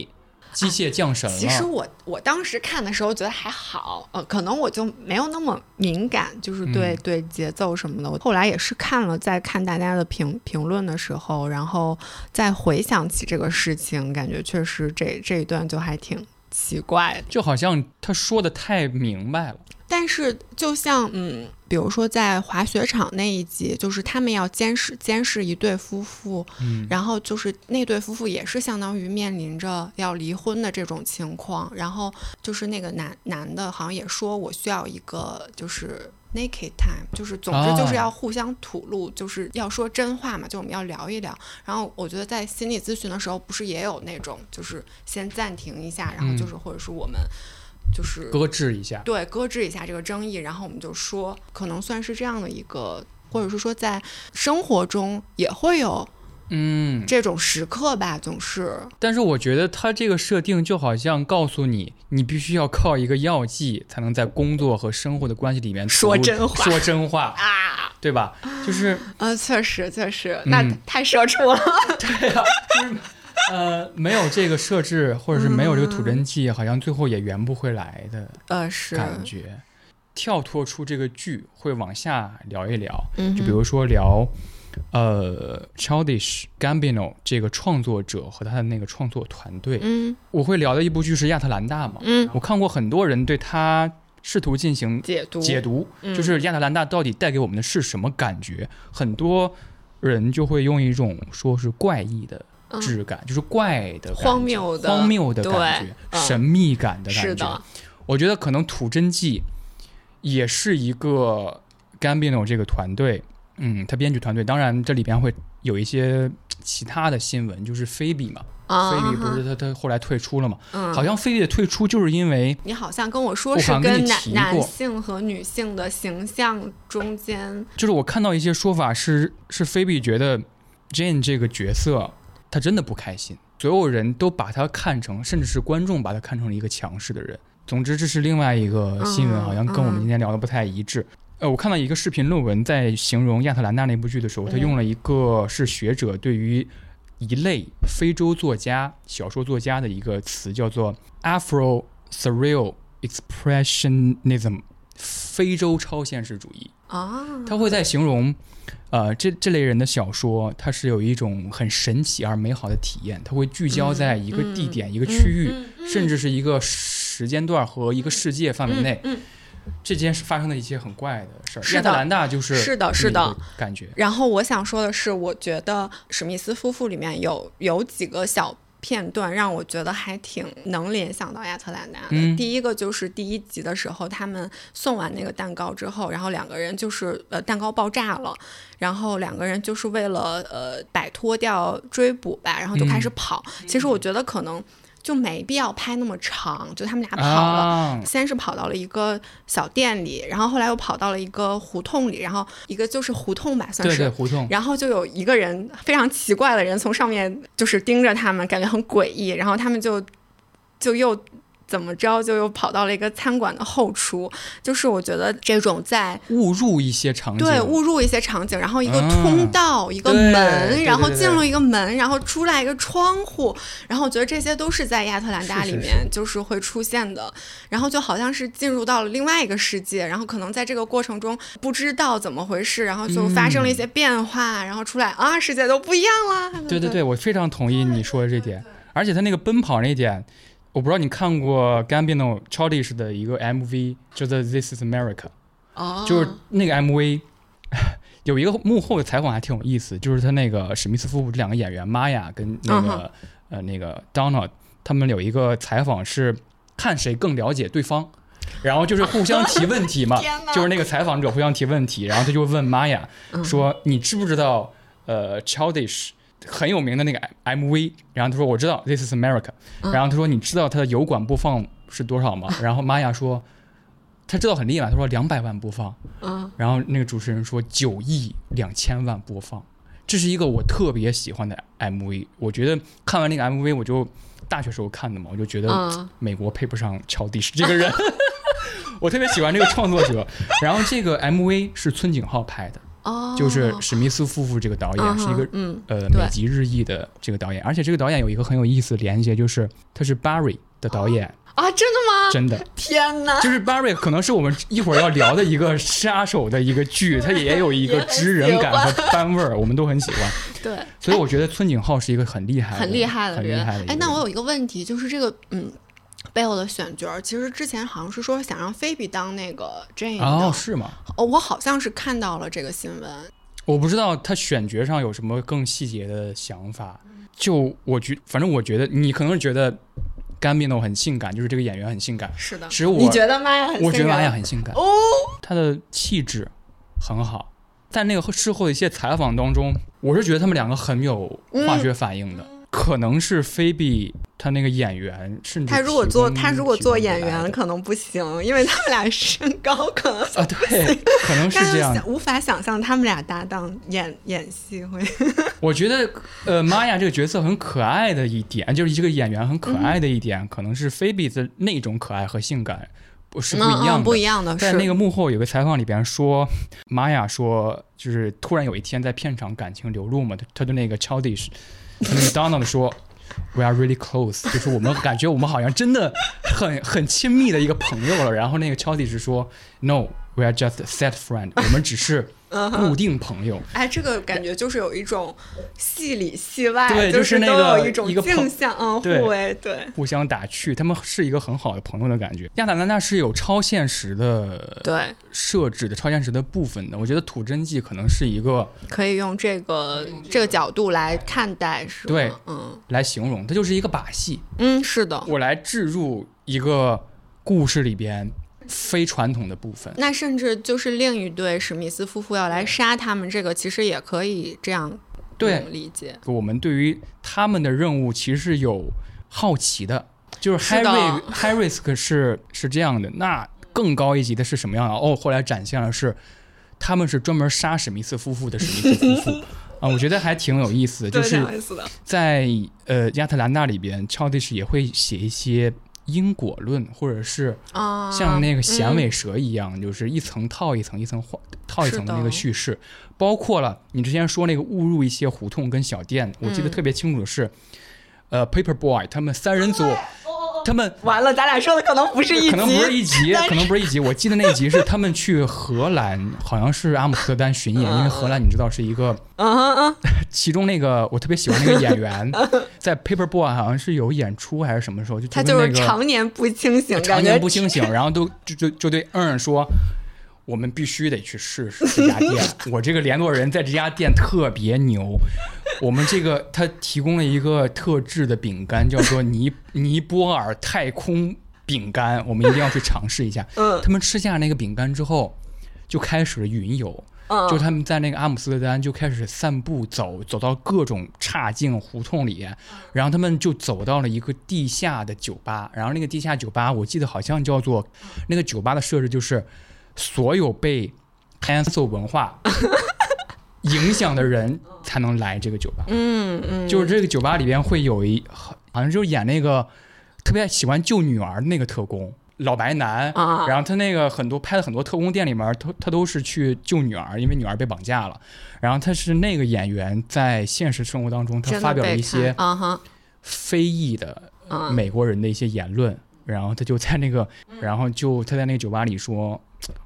机械降神了。其实我我当时看的时候觉得还好，呃，可能我就没有那么敏感，就是对、嗯。对节奏什么的。我后来也是看了，在看大家的评评论的时候，然后再回想起这个事情，感觉确实这这一段就还挺奇怪。就好像他说的太明白了。但是就像嗯，比如说在滑雪场那一集，就是他们要监视监视一对夫妇，嗯，然后就是那对夫妇也是相当于面临着要离婚的这种情况，然后就是那个男男的好像也说我需要一个就是 naked time，就是总之就是哦要互相吐露，就是要说真话嘛，就我们要聊一聊。然后我觉得在心理咨询的时候，不是也有那种就是先暂停一下，然后就是或者是我们就是搁置一下。对，搁置一下这个争议，然后我们就说，可能算是这样的一个，或者是说在生活中也会有嗯，这种时刻吧，总是。但是我觉得他这个设定就好像告诉你，你必须要靠一个药剂才能在工作和生活的关系里面说真话。说真话，啊，对吧？就是呃，确实确实，嗯。那太社畜了。(laughs) 对呀、就是呃，没有这个设置，或者是没有这个吐真剂，好像最后也圆不回来的呃，是，感觉。跳脱出这个剧，会往下聊一聊，嗯，就比如说聊。呃，Childish Gambino 这个创作者和他的那个创作团队，嗯。我会聊的一部剧是《亚特兰大》嘛。嗯，我看过很多人对他试图进行解读。解读，嗯。就是亚特兰大到底带给我们的是什么感觉？很多人就会用一种说是怪异的嗯。质感，就是怪的荒谬的。荒谬的感觉，嗯。神秘感的感觉。是的，我觉得可能土真记也是一个 Gambino 这个团队，嗯，他编剧团队，当然这里边会有一些其他的新闻，就是菲比嘛，啊，菲比不是他他后来退出了嘛？嗯，好像菲比的退出就是因为你好像跟我说是跟男男性和女性的形象中间，就是我看到一些说法是是菲比觉得 Jane 这个角色她真的不开心，所有人都把她看成，甚至是观众把她看成了一个强势的人。总之，这是另外一个新闻，嗯好像跟我们嗯今天聊的不太一致。呃，我看到一个视频论文在形容亚特兰大那部剧的时候，他嗯用了一个是学者对于一类非洲作家、小说作家的一个词，叫做 Afro Surreal Expressionism，非洲超现实主义。啊，他会在形容，呃，这这类人的小说，它是有一种很神奇而美好的体验，它会聚焦在一个地点、一个区域，嗯嗯甚至是一个时间段和一个世界范围内，嗯，这件事发生的一些很怪的事儿。是的亚特兰大就是是的是的感觉。然后我想说的是，我觉得史密斯夫妇里面有有几个小片段让我觉得还挺能联想到亚特兰大的。嗯第一个就是第一集的时候，他们送完那个蛋糕之后，然后两个人就是呃蛋糕爆炸了，然后两个人就是为了呃摆脱掉追捕吧，然后就开始跑。其实我觉得可能就没必要拍那么长，就他们俩跑了。啊，先是跑到了一个小店里，然后后来又跑到了一个胡同里，然后一个就是胡同吧，算是。对对，胡同。然后就有一个人非常奇怪的人从上面就是盯着他们，感觉很诡异。然后他们就就又怎么着，就又跑到了一个餐馆的后厨。就是我觉得这种在误入一些场景，对误入一些场景，然后一个啊通道，一个门，然后进入一个门，然后出来一个窗户，然后我觉得这些都是在亚特兰大里面就是会出现的，然后就好像是进入到了另外一个世界，然后可能在这个过程中不知道怎么回事，然后就发生了一些变化，然后出来啊，世界都不一样了。对对对，我非常同意你说的这点。而且他那个奔跑那点，我不知道你看过 Gambino Childish 的一个 MV，叫做《This Is America》。哦，就是那个 MV (laughs) 有一个幕后的采访还挺有意思，就是他那个史密斯夫妇这两个演员玛雅跟那个、嗯呃那个 Donald，他们有一个采访是看谁更了解对方。然后就是互相提问题嘛 (laughs) 就是那个采访者互相提问题，然后他就问玛雅嗯说：“你知不知道呃 Childish 很有名的那个 MV？” 然后他说：“我知道，This is America。”嗯然后他说：“你知道它的油管播放是多少吗？” (laughs) 然后玛雅说：“他知道很厉害，他说两百万播放。”嗯然后那个主持人说九亿两千万播放，这是一个我特别喜欢的 MV。我觉得看完那个 MV，我就大学时候看的嘛，我就觉得嗯美国配不上乔迪是这个人。(laughs) 我特别喜欢这个创作者，然后这个 MV 是村井浩拍的，哦，就是史密斯夫妇这个导演、嗯是一个嗯呃美籍日裔的这个导演，而且这个导演有一个很有意思的连接，就是他是 Barry 的导演，啊，真的吗？真的。(laughs) 天哪！就是 Barry 可能是我们一会儿要聊的一个杀手的一个剧，它也有一个 (laughs) 知人感和班味儿，我们都很喜欢。(laughs) 对，所以我觉得村井浩是一个很厉害的、很厉害的人很厉害的一。个哎，那我有一个问题，就是这个嗯。背后的选角儿，其实之前好像是说想让菲比当那个 Jane 的，哦，是吗？哦，我好像是看到了这个新闻。我不知道他选角上有什么更细节的想法。就我觉，反正我觉得你可能是觉得 Gambino 很性感，就是这个演员很性感。是的，其实我你觉得玛雅很我觉得玛雅很性感，哦，她的气质很好。在那个事后的一些采访当中，我是觉得他们两个很有化学反应的。可能是菲比他那个演员，甚至他如果做他如果做演员可能不行，因为他们俩身高可能啊，对，可能是但这样。无法想象他们俩搭档演演戏会。我觉得，呃，玛雅这个角色很可爱的一点，就是这个演员很可爱的一点，可能是菲比的那种可爱和性感不是不一样的。嗯嗯不一样的是在那个幕后有个采访里边说，玛雅说，就是突然有一天在片场感情流露嘛，他他对那个 Childish，那个 Donald 说。We are really close，就是我们感觉我们好像真的很很亲密的一个朋友了。然后那个 Chaudy 是说，No，we are just set friend，我们只是固定朋友。哎，这个感觉就是有一种戏里戏外，对就就是那个都有一种镜像，嗯，对互为对互相打趣，他们是一个很好的朋友的感觉。亚特兰大是有超现实的对，设置的，超现实的部分的。我觉得《土真记》可能是一个可以用这个这个角度来看待，是吗？对嗯来形容，它就是一个把戏，嗯，是的。我来置入一个故事里边非传统的部分。那甚至就是另一对史密斯夫妇要来杀他们，这个其实也可以这样对嗯理解。我们对于他们的任务其实是有好奇的，就是是的 Harry Harris 是是这样的，那更高一级的是什么样的？哦，后来展现了是他们是专门杀史密斯夫妇的史密斯夫妇 (laughs) 啊，我觉得还挺有意思的，就，是。在呃亚特兰大里边，Childish 也会写一些因果论，或者是啊，像那个响嗯。尾蛇一样，就是一层套一层，一层画套一层的。那个叙事，包括了你之前说那个误入一些胡同跟小店，我记得嗯。特别清楚的是，呃，Paper Boy 他们三人组，他们完了，咱俩说的可能不是一集，可能不是一集，可能不是一集。我记得那一集是 (laughs) 他们去荷兰，好像是阿姆斯特丹巡演，因为荷兰你知道是一个，嗯嗯嗯，(laughs) 其中那个我特别喜欢那个演员，(laughs) 在 Paper Boy 好像是有演出还是什么时候，就他就是常年不清醒，常年不清醒，然后都就就就对嗯说。我们必须得去试试这家店。(laughs) 我这个联络人在这家店特别牛。我们这个他提供了一个特制的饼干，叫做尼尼泊尔太空饼干，我们一定要去尝试一下。(laughs) 嗯他们吃下那个饼干之后，就开始了云游。嗯，就他们在那个阿姆斯特丹就开始散步走，走到各种岔径胡同里，然后他们就走到了一个地下的酒吧，然后那个地下酒吧我记得好像叫做那个酒吧的设置就是所有被 cancel 文化 (laughs) 影响的人才能来这个酒吧，嗯嗯，就是这个酒吧里边会有一好像就是演那个特别喜欢救女儿的那个特工。老白男，啊。然后他那个很多拍的很多特工店里面，他他都是去救女儿，因为女儿被绑架了。然后他是那个演员在现实生活当中，他发表了一些啊哈，非议的啊。美国人的一些言论，然后他就在那个，嗯。然后就他在那个酒吧里说，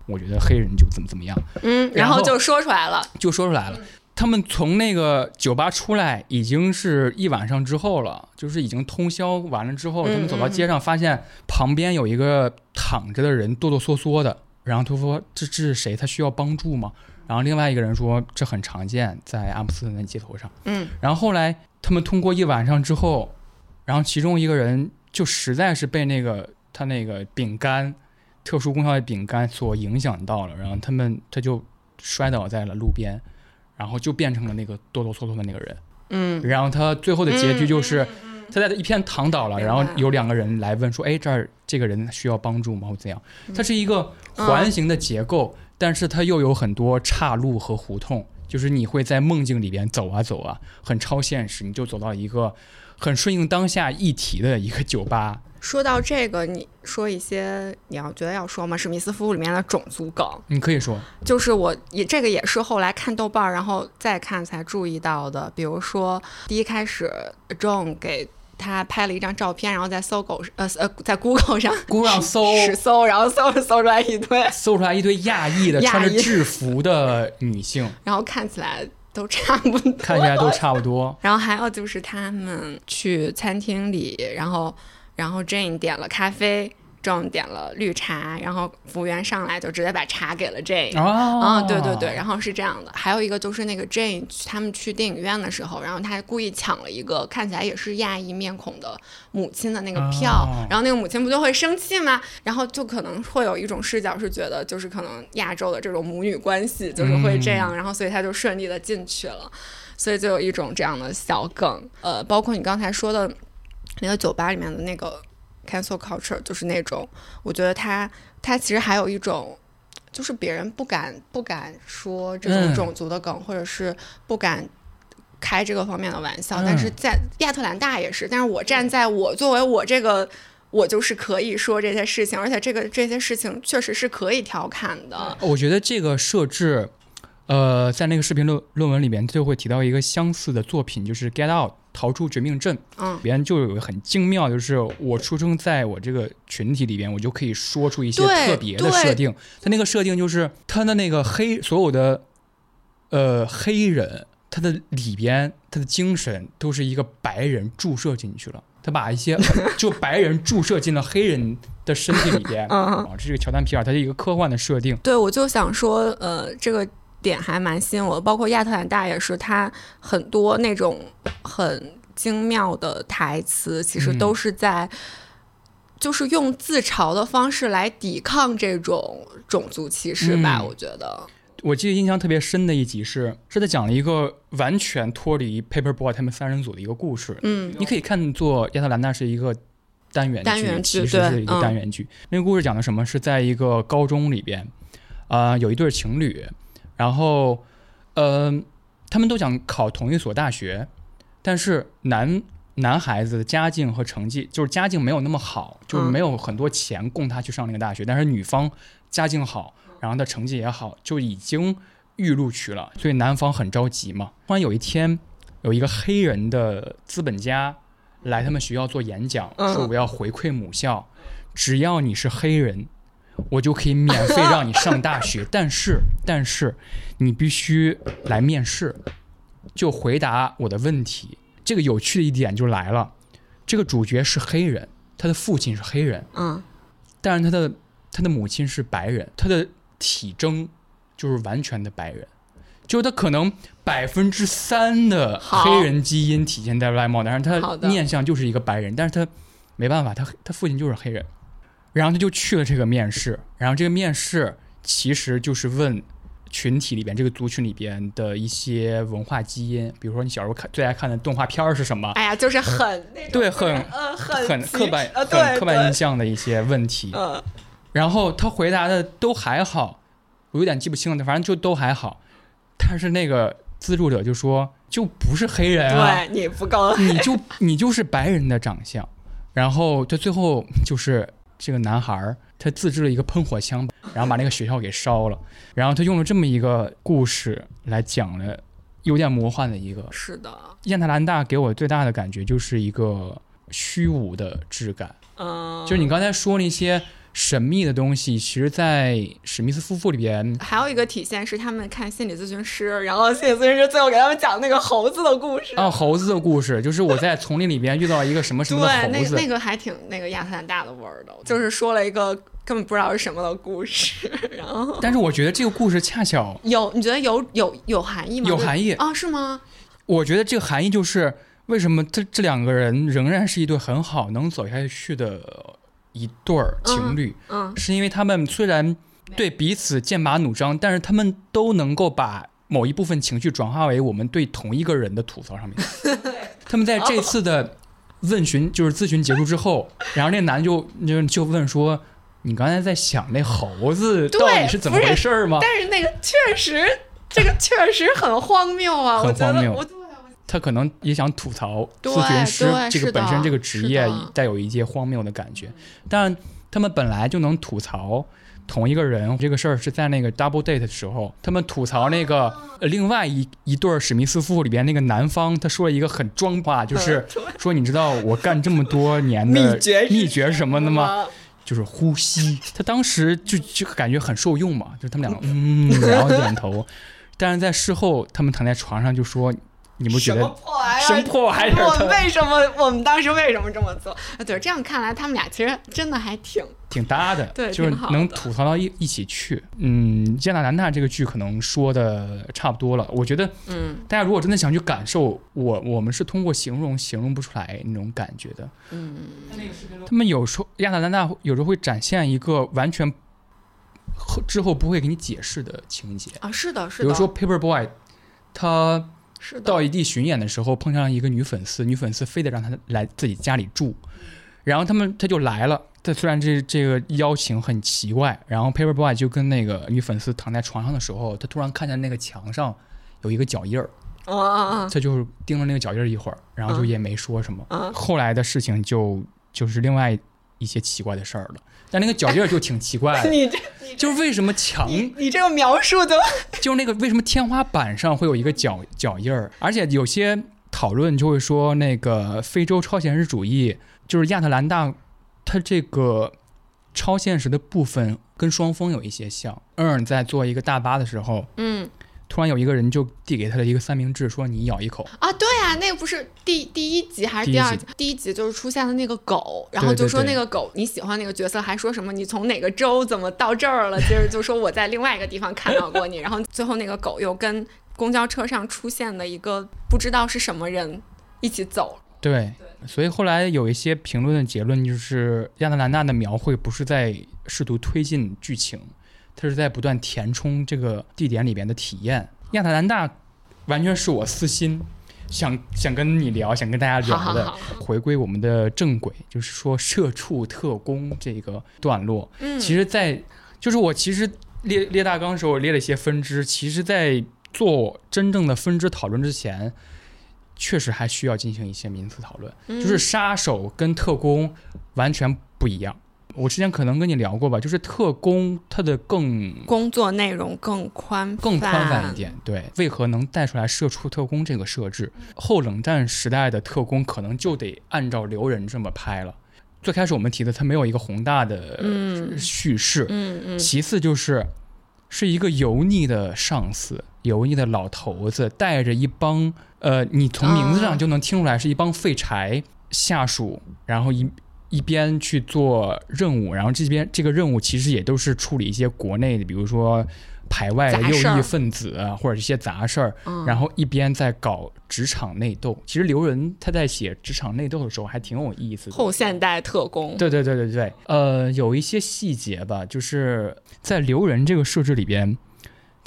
我觉得黑人就怎么怎么样，嗯，然然后后就说出来了，就说出来了。他们从那个酒吧出来，已经是一晚上之后了，就是已经通宵完了之后，嗯他们走到街上，发现旁边有一个躺着的人，哆哆嗦嗦的。然后他说：“这这是谁？他需要帮助吗？”然后另外一个人说：“这很常见，在阿姆斯特丹街头上。”嗯然后后来他们通过一晚上之后，然后其中一个人就实在是被那个他那个饼干特殊功效的饼干所影响到了，然后他们他就摔倒在了路边，然后就变成了那个哆哆嗦嗦的那个人。嗯然后他最后的结局就是他在一片躺倒了，然后有两个人来问说：“哎，这儿这个人需要帮助吗？或怎样？”它是一个环形的结构，但是它又有很多岔路和胡同，就是你会在梦境里边走啊走啊，很超现实，你就走到一个很顺应当下议题的一个酒吧。说到这个，你说一些你要觉得要说吗？史密斯夫妇里面的种族梗，你可以说，就是我也这个也是后来看豆瓣儿，然后再看才注意到的。比如说，第一开始 John 给他拍了一张照片，然后在搜狗呃呃在 Google 上 (laughs) Google 上搜搜，然后搜搜出来一堆，(laughs) 搜出来一堆亚裔的 (laughs) 穿着制服的女性，然后看起来都差不多。看起来都差不多。然后还有就是他们去餐厅里，然后然后 Jane 点了咖啡，John 点了绿茶，然后服务员上来就直接把茶给了 Jane。哦啊，对对对，然后是这样的，还有一个就是那个 Jane 他们去电影院的时候，然后他故意抢了一个看起来也是亚裔面孔的母亲的那个票，哦然后那个母亲不就会生气吗？然后就可能会有一种视角是觉得就是可能亚洲的这种母女关系就是会这样，然后所以他就顺利的进去了，所以就有一种这样的小梗，呃，包括你刚才说的那个酒吧里面的那个 cancel culture，就是那种我觉得他他其实还有一种。就是别人不敢不敢说这种嗯种族的梗，或者是不敢开这个方面的玩笑，嗯但是在亚特兰大也是。但是我站在我作为我这个，我就是可以说这些事情，而且这个这些事情确实是可以调侃的。我觉得这个设置，呃，在那个视频论论文里面就会提到一个相似的作品，就是《Get Out》逃出绝命镇。嗯里边就有很精妙，就是我出生在我这个群体里边，我就可以说出一些特别的设定。他那个设定就是他的那个黑所有的呃黑人，他的里边他的精神都是一个白人注射进去了，他把一些 (laughs) 就白人注射进了黑人的身体里边。嗯啊，这是一个乔丹皮尔，他是一个科幻的设定。对，我就想说，呃，这个点还蛮吸引我的，包括亚特兰大也是，它很多那种很精妙的台词，其实嗯都是在。就是用自嘲的方式来抵抗这种种族歧视吧，嗯我觉得。我记得印象特别深的一集是，是他讲了一个完全脱离 Paperboy 他们三人组的一个故事。嗯你可以看作亚特兰大是一个单元剧，单元剧其实是一个单元剧。那个故事讲的什么？是在一个高中里边，啊、有一对情侣，然后，呃，他们都想考同一所大学，但是男男孩子的家境和成绩，就是家境没有那么好，就是嗯没有很多钱供他去上那个大学，但是女方家境好，然后他成绩也好，就已经预录取了，所以男方很着急嘛。突然有一天，有一个黑人的资本家来他们学校做演讲，嗯说我要回馈母校，只要你是黑人，我就可以免费让你上大学。(laughs) 但是，但是你必须来面试，就回答我的问题。这个有趣的一点就来了，这个主角是黑人，他的父亲是黑人，嗯。但是他的他的母亲是白人，他的体征就是完全的白人，就是他可能百分之三的黑人基因体现在外貌，但是他面相就是一个白人，但是他没办法，他他父亲就是黑人，然后他就去了这个面试，然后这个面试其实就是问。群体里边，这个族群里边的一些文化基因，比如说你小时候看最爱看的动画片儿是什么？哎呀，就是很那种，对，很呃，很很刻板、呃，很刻板印象的一些问题。嗯然后他回答的都还好，我有点记不清了，反正就都还好。但是那个资助者就说，就不是黑人啊，对你不够你就你就是白人的长相。然后他最后就是这个男孩儿，他自制了一个喷火枪，然后把那个学校给烧了。然后他用了这么一个故事来讲了有点魔幻的一个是的，亚特兰大给我最大的感觉就是一个虚无的质感。嗯，就是你刚才说那些神秘的东西，其实，在史密斯夫妇里边，还有一个体现是他们看心理咨询师，然后心理咨询师最后给他们讲那个猴子的故事。哦，猴子的故事，就是我在丛林里边遇到一个什么什么的对，那猴子，那个还挺那个亚特兰大的味儿的，就是说了一个根本不知道是什么的故事，(laughs) 然后但是我觉得这个故事恰巧，有你觉得有有有含义吗？有含义啊？是吗？我觉得这个含义就是为什么这这两个人仍然是一对很好能走下去的一对儿情侣，嗯是因为他们虽然对彼此剑拔弩张，但是他们都能够把某一部分情绪转化为我们对同一个人的吐槽上面。(laughs) 他们在这次的问询就是咨询结束之后，然后那男就就就问说：“你刚才在想那猴子到底是怎么回事儿吗？”但是那个确实，这个确实很荒谬啊！很我觉得荒谬我他可能也想吐槽咨询师这个本身这个职业带有一些荒谬的感觉，但他们本来就能吐槽同一个人这个事儿，是在那个 double date 的时候，他们吐槽那个呃另外一一对史密斯夫妇里边那个男方，他说了一个很装话，就是说你知道我干这么多年的 (laughs) 秘诀是秘诀什么的吗？吗？就是呼吸。他当时就就感觉很受用嘛，就是他们两个嗯，(laughs) 然后点头。但是在事后，他们躺在床上就说：“你不觉得什么破玩意儿？生破玩意儿我们为什么？我们当时为什么这么做？啊对，这样看来，他们俩其实真的还挺挺搭的，对就是能吐槽到一一起去。嗯，加拿大这个剧可能说的差不多了，我觉得嗯大家如果真的想去感受，我我们是通过形容形容不出来那种感觉的。嗯，他们有时候亚特兰大有时候会展现一个完全后之后不会给你解释的情节，啊，是的，是的，比如说 Paper Boy，他是的，到一地巡演的时候碰上一个女粉丝，女粉丝非得让他来自己家里住，然后他们他就来了。他虽然这这个邀请很奇怪，然后 Paper Boy 就跟那个女粉丝躺在床上的时候，他突然看见那个墙上有一个脚印儿，嗯嗯嗯他就是盯着那个脚印儿一会儿，然后就嗯也没说什么。嗯，后来的事情就就是另外一些奇怪的事儿了。但那个脚印儿就挺奇怪的，(laughs) 你这就是为什么墙你你这个描述的 (laughs) 就是那个为什么天花板上会有一个脚脚印儿，而且有些讨论就会说，那个非洲超现实主义就是亚特兰大，它这个超现实的部分跟双峰有一些像。嗯，在坐一个大巴的时候，嗯突然有一个人就递给他的一个三明治，说你咬一口。啊，对啊，那个不是第第一集还是第二集？第一集就是出现了那个狗，然后就说那个狗你喜欢那个角色，还说什么你从哪个州怎么到这儿了？(laughs) 接着就说我在另外一个地方看到过你，然后最后那个狗又跟公交车上出现的一个不知道是什么人一起走。对，所以后来有一些评论的结论就是，亚特兰大的描绘不是在试图推进剧情，它是在不断填充这个地点里边的体验。亚特兰大完全是我私心想想跟你聊，想跟大家聊的。好好好，回归我们的正轨，就是说社畜特工这个段落，嗯，其实在，就是我其实列列大纲的时候列了一些分支，其实在做真正的分支讨论之前，确实还需要进行一些名词讨论。嗯就是杀手跟特工完全不一样。我之前可能跟你聊过吧，就是特工他的更工作内容更宽更宽泛一点，对，为何能带出来社畜特工这个设置？后冷战时代的特工可能就得按照留人这么拍了。最开始我们提的，它没有一个宏大的嗯叙事，嗯嗯其次就是是一个油腻的上司，油腻的老头子，带着一帮呃，你从名字啊上就能听出来是一帮废柴下属，然后一一边去做任务，然后这边这个任务其实也都是处理一些国内的，比如说排外的右翼分子啊，或者一些杂事儿，嗯，然后一边在搞职场内斗。其实刘仁他在写职场内斗的时候还挺有意思的。后现代特工，对对对对对，呃，有一些细节吧，就是在刘仁这个设置里边，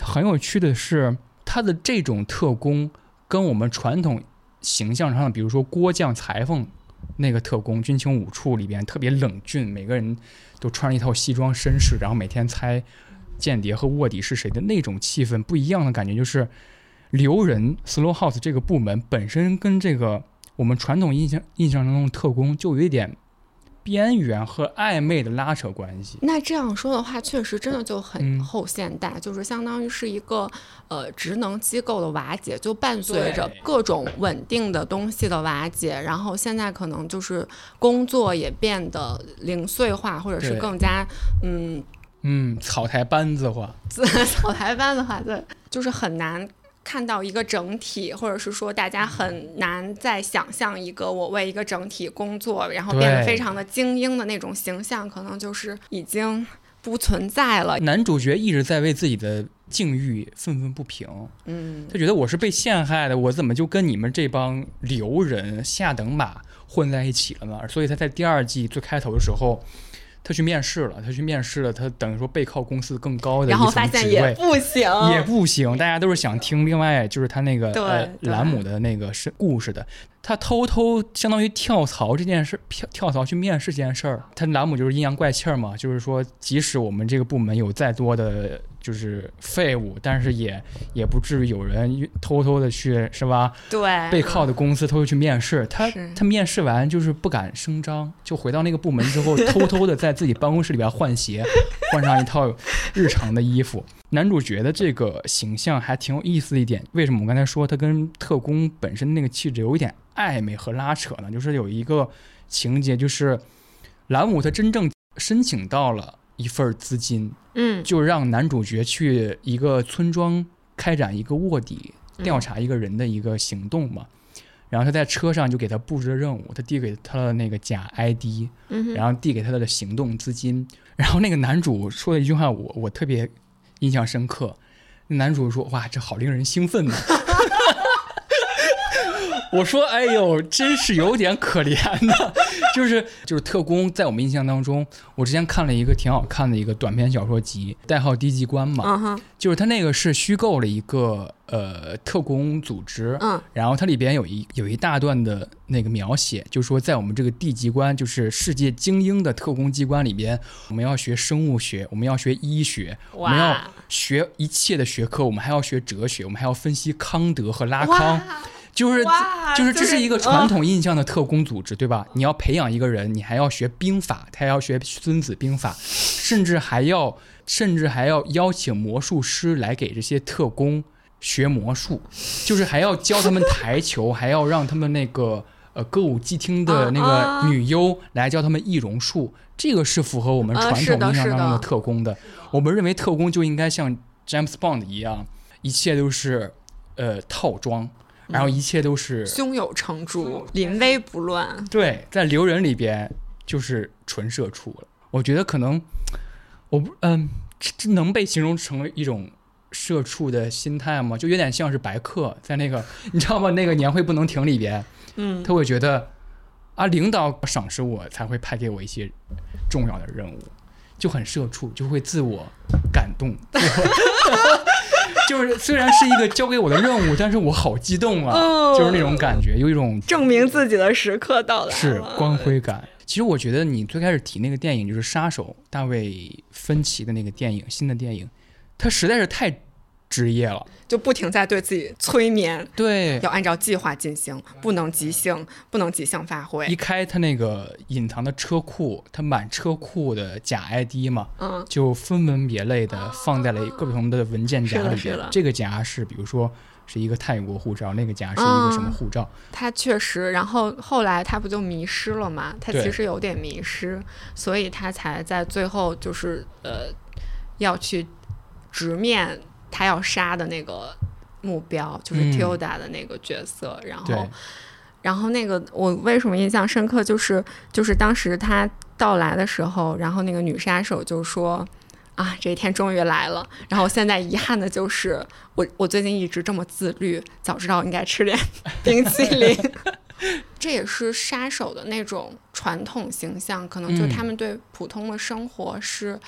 很有趣的是，他的这种特工跟我们传统形象上，比如说郭将裁缝那个特工军情五处里边特别冷峻，每个人都穿了一套西装绅士，然后每天猜间谍和卧底是谁的那种气氛不一样的感觉，就是留人 Slow House 这个部门本身跟这个我们传统印象印象当中的特工就有一点边缘和暧昧的拉扯关系。那这样说的话，确实真的就很嗯后现代，就是相当于是一个呃职能机构的瓦解，就伴随着各种稳定的东西的瓦解，然后现在可能就是工作也变得零碎化，或者是更加嗯嗯，草台班子化，(laughs) 草台班子话，对，就是很难。看到一个整体，或者是说大家很难再想象一个我为一个整体工作，然后变得非常的精英的那种形象，可能就是已经不存在了。男主角一直在为自己的境遇愤愤不平，嗯，他觉得我是被陷害的，我怎么就跟你们这帮流人下等马混在一起了呢？所以他在第二季最开头的时候，他去面试了，他去面试了，他等于说背靠公司更高的一然后发现也层职位。不行，也不行，大家都是想听另外就是他那个兰姆的那个是故事的，他偷偷相当于跳槽这件事，跳跳槽去面试这件事儿，他兰姆就是阴阳怪气儿嘛，就是说即使我们这个部门有再多的就是废物，但是也也不至于有人偷偷的去是吧？对背靠的公司偷偷去面试，他他面试完就是不敢声张，就回到那个部门之后，偷偷的在自己办公室里边换鞋，(laughs) 换上一套日常的衣服。男主角的这个形象还挺有意思的一点，为什么我刚才说他跟特工本身那个气质有一点暧昧和拉扯呢？就是有一个情节，就是兰姆他真正申请到了一份资金，嗯就让男主角去一个村庄开展一个卧底调查一个人的一个行动嘛。然后他在车上就给他布置了任务，他递给他的那个假 ID，嗯然后递给他的行动资金。然后那个男主说了一句话，我我特别印象深刻。那男主说：“哇，这好令人兴奋呐！”我说：“哎呦，真是有点可怜呐。就是就是特工，在我们印象当中，我之前看了一个挺好看的一个短篇小说集，代号低级官嘛，就是他那个是虚构了一个呃特工组织，嗯。然后它里边有一有一大段的那个描写，就是说在我们这个地级关，就是世界精英的特工机关里边，我们要学生物学，我们要学医学，我们要学一切的学科，我们还要学哲学，我们还要分析康德和拉康，哇就是就是这是是一个传嗯统印象的特工组织，对吧？你要培养一个人，你还要学兵法，他还要学孙子兵法，甚至还要甚至还要邀请魔术师来给这些特工学魔术，就是还要教他们 (laughs) 台球，还要让他们那个呃歌舞伎厅的那啊个女优来教他们易容术，这个是符合我们啊传统印象当中的的特工的。我们认为特工就应该像 James Bond 一样，一切都是呃套装，然后一切都是胸有成竹，临危不乱。对，在留人里边就是纯社畜了。我觉得可能我不嗯，这这能被形容成为一种社畜的心态吗？就有点像是白客在那个你知道吗？那个年会不能停里边，嗯，他会觉得啊，领导赏识我才会派给我一些重要的任务，就很社畜，就会自我感动。(laughs) (laughs) 就是虽然是一个交给我的任务，但是我好激动啊，哦就是那种感觉，有一种证明自己的时刻到来了。是光辉感。其实我觉得你最开始提那个电影就是《杀手》，大卫芬奇的那个电影，新的电影，它实在是太职业了。就不停在对自己催眠，对，要按照计划进行，不能即兴，不能即兴发挥一。开他那个隐藏的车库，他满车库的假 ID 嘛，嗯，就分门别类的放在了各不同的文件夹里边。这个夹是比如说是一个泰国护照，那个夹是一个什么护照？他确实，然后后来他不就迷失了嘛？他其实有点迷失，所以他才在最后就是呃要去直面他要杀的那个目标，就是嗯 Tilda 的那个角色。然后，然后那个我为什么印象深刻，就是就是当时他到来的时候，然后那个女杀手就说。啊，这一天终于来了。然后现在遗憾的就是，我我最近一直这么自律，早知道应该吃点冰淇淋。(laughs) 这也是杀手的那种传统形象，可能就嗯他们对普通的生活是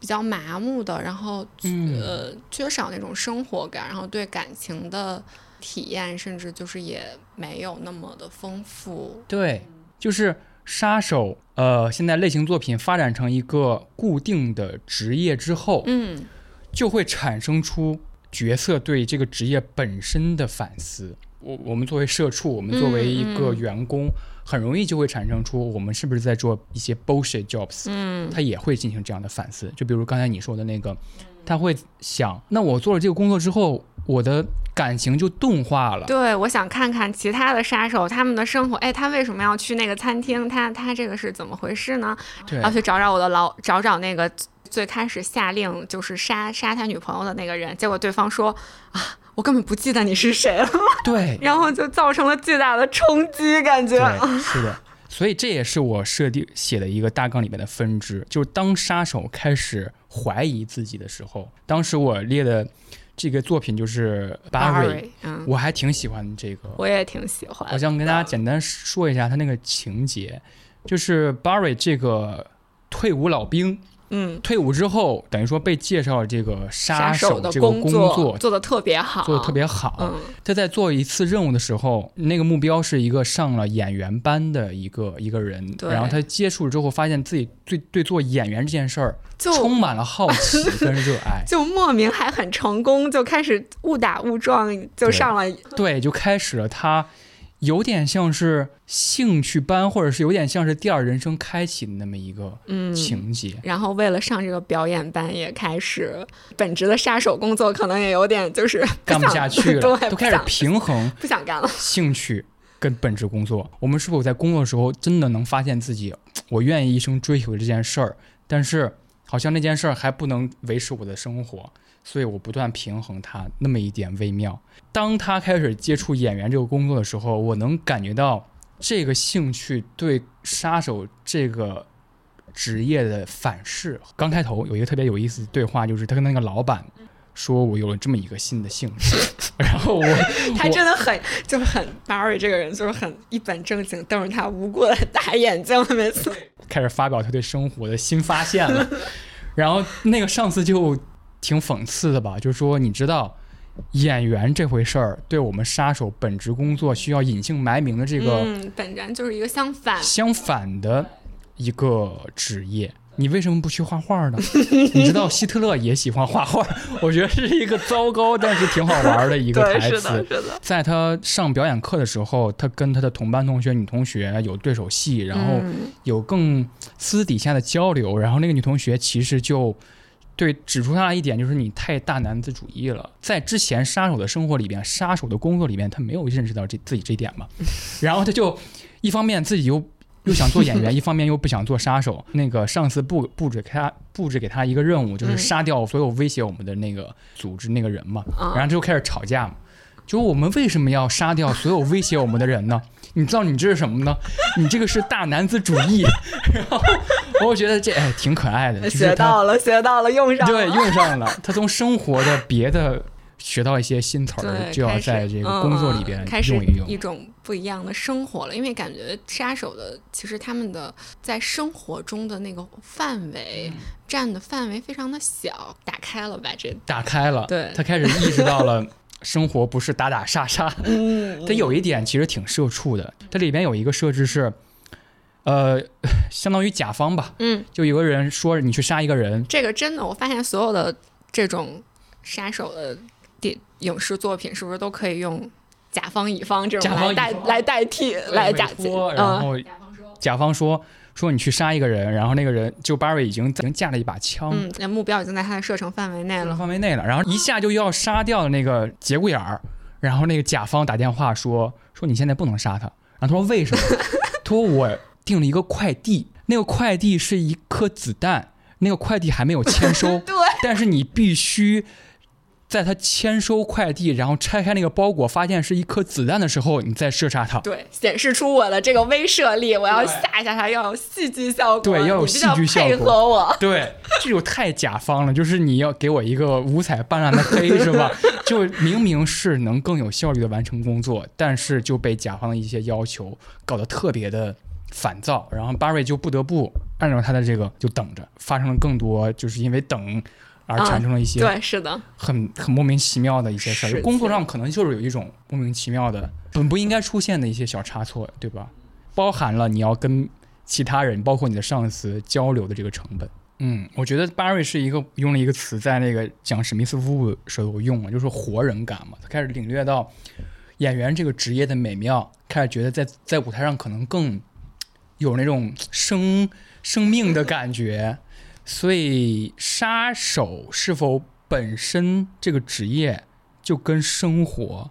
比较麻木的，然后、嗯呃缺少那种生活感，然后对感情的体验甚至就是也没有那么的丰富。对，就是杀手。呃，现在类型作品发展成一个固定的职业之后，嗯，就会产生出角色对这个职业本身的反思。我我们作为社畜，我们作为一个嗯嗯员工，很容易就会产生出我们是不是在做一些 bullshit jobs。嗯，他也会进行这样的反思。就比如刚才你说的那个，他会想，那我做了这个工作之后，我的感情就钝化了。对，我想看看其他的杀手他们的生活。哎，他为什么要去那个餐厅？他他这个是怎么回事呢？对要去找找我的老，找找那个最开始下令就是杀杀他女朋友的那个人。结果对方说啊，我根本不记得你是谁了，(laughs) (laughs) 对然后就造成了巨大的冲击，感觉。(laughs) 是的。所以这也是我设定写的一个大纲里面的分支，就是当杀手开始怀疑自己的时候，当时我列的这个作品就是巴瑞，Barry，嗯，我还挺喜欢这个。我也挺喜欢。我想跟大家简单说一下他那个情节，就是巴瑞这个退伍老兵，嗯，退伍之后等于说被介绍了这个杀手的这个工作做的特别好，做的特别好。嗯他在做一次任务的时候，那个目标是一个上了演员班的一个一个人，然后他接触了之后，发现自己对对做演员这件事儿充满了好奇 (laughs) 跟热爱，就莫名还很成功，就开始误打误撞就上了。对，就开始了他有点像是兴趣班，或者是有点像是第二人生开启的那么一个嗯，情节。然后为了上这个表演班，也开始本职的杀手工作，可能也有点就是 (laughs) 干不下去了，(laughs) 都开始平衡 (laughs) 不想干了。兴趣跟本职工作。我们是否在工作的时候真的能发现自己，我愿意一生追求这件事儿，但是好像那件事儿还不能维持我的生活，所以我不断平衡它那么一点微妙。当他开始接触演员这个工作的时候，我能感觉到这个兴趣对杀手这个职业的反噬。刚开头有一个特别有意思的对话，就是他跟那个老板说：“我有了这么一个新的兴趣。(laughs) ”然后我 (laughs) 他真的很就是很 Barry 这个人就是很一本正经瞪着他无辜的大眼睛，每次 (laughs) 开始发表他对生活的新发现了。然后那个上司就挺讽刺的吧，就是说你知道演员这回事儿，对我们杀手本职工作需要隐姓埋名的这个嗯，本然就是一个相反。相反的一个职业。你为什么不去画画呢？(laughs) 你知道希特勒也喜欢画画，我觉得是一个糟糕但是挺好玩的一个台词。是的。在他上表演课的时候，他跟他的同班同学女同学有对手戏，然后嗯有更私底下的交流，然后那个女同学其实就对指出他一点，就是你太大男子主义了。在之前杀手的生活里边，杀手的工作里边，他没有认识到这自己这一点嘛，(laughs) 然后他就一方面自己又。又想做演员，(laughs) 一方面又不想做杀手。那个上司布布置给他布置给他一个任务，就是嗯杀掉所有威胁我们的那个组织那个人嘛。啊然后就开始吵架嘛。就我们为什么要杀掉所有威胁我们的人呢？(laughs) 你知道你这是什么呢？你这个是大男子主义。(laughs) 然后我觉得这哎挺可爱的，学到了，学到了，用上了。对用上了，他从生活的别的学到一些新词儿，就要在这个工作里边开始用一用。一种不一样的生活了。因为感觉杀手的其实他们的在生活中的那个范围、嗯占的范围非常的小，打开了吧？这打开了，对他开始意识到了生活不是打打杀杀。嗯它有一点其实挺社畜的，它里边有一个设置是，呃，(laughs) 相当于甲方吧，嗯，就有个人说你去杀一个人，这个真的，我发现所有的这种杀手的电影视作品是不是都可以用甲方乙方这种来代来代替来假委托然嗯。后甲方说。说你去杀一个人，然后那个人就 Barry 已经已经架了一把枪，嗯，那目标已经在他的射程范围内了。范围内了，然后一下就要杀掉了那个节骨眼儿，然后那个甲方打电话说说你现在不能杀他，然后他说为什么？(laughs) 他说我订了一个快递，那个快递是一颗子弹，那个快递还没有签收，(laughs) 对，但是你必须在他签收快递，然后拆开那个包裹，发现是一颗子弹的时候，你再射杀他。对，显示出我的这个威慑力，我要吓一吓他，要有戏剧效果，对要有戏剧效果配合我。对，这就太甲方了，就是你要给我一个五彩斑斓的黑，是吧？(laughs) 就明明是能更有效率的完成工作，但是就被甲方的一些要求搞得特别的烦躁，然后巴瑞就不得不按照他的这个就等着，发生了更多就是因为等而产生了一些对，是的，很很莫名其妙的一些事儿，工作上可能就是有一种莫名其妙的本不应该出现的一些小差错，对吧？包含了你要跟其他人，包括你的上司交流的这个成本。嗯，我觉得巴瑞是一个用了一个词，在那个讲史密斯夫妇时候用了，就是活人感嘛。他开始领略到演员这个职业的美妙，开始觉得在在舞台上可能更有那种生生命的感觉。所以，杀手是否本身这个职业就跟生活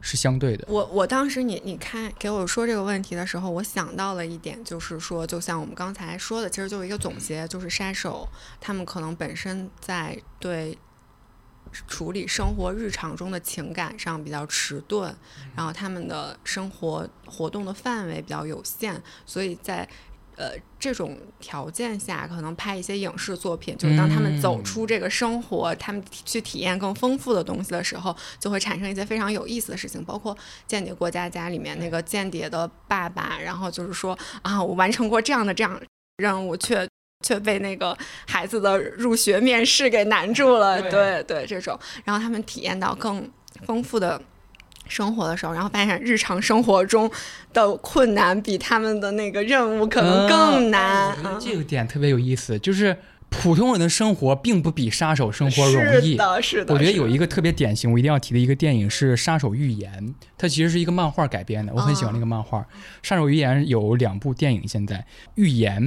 是相对的？我我当时你你看给我说这个问题的时候，我想到了一点，就是说，就像我们刚才说的，其实就是一个总结，就是杀手他们可能本身在对处理生活日常中的情感上比较迟钝，然后他们的生活活动的范围比较有限，所以在呃这种条件下，可能拍一些影视作品，就是当他们走嗯。出这个生活，他们去体验更丰富的东西的时候，就会产生一些非常有意思的事情，包括《间谍过家家》里面那个间谍的爸爸，然后就是说啊，我完成过这样的这样任务，却却被那个孩子的入学面试给难住了，对。对对，这种，然后他们体验到更丰富的。生活的时候，然后发现日常生活中的困难比他们的那个任务可能更难。嗯我觉得嗯这个点特别有意思，就是普通人的生活并不比杀手生活容易是。的，是的。我觉得有一个特别典型，我一定要提的一个电影是《杀手预言》，它其实是一个漫画改编的，我很喜欢那个漫画。杀手预言》有两部电影，现在《预言》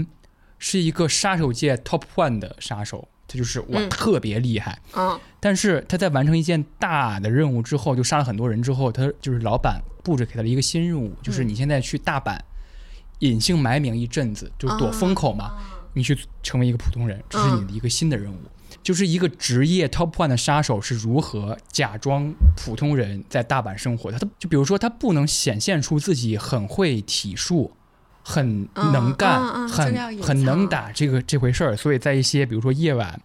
是一个杀手界 top one 的杀手，他就是哇、嗯特别厉害。嗯但是他在完成一件大的任务之后，就杀了很多人之后，他就是老板布置给他了一个新任务，就是你现在去大阪隐姓埋名一阵子，就躲风口嘛。你去成为一个普通人，这是你的一个新的任务。就是一个职业 top one 的杀手是如何假装普通人在大阪生活的。他就比如说，他不能显现出自己很会体术，很能干，很很能打这个这回事儿。所以在一些比如说夜晚，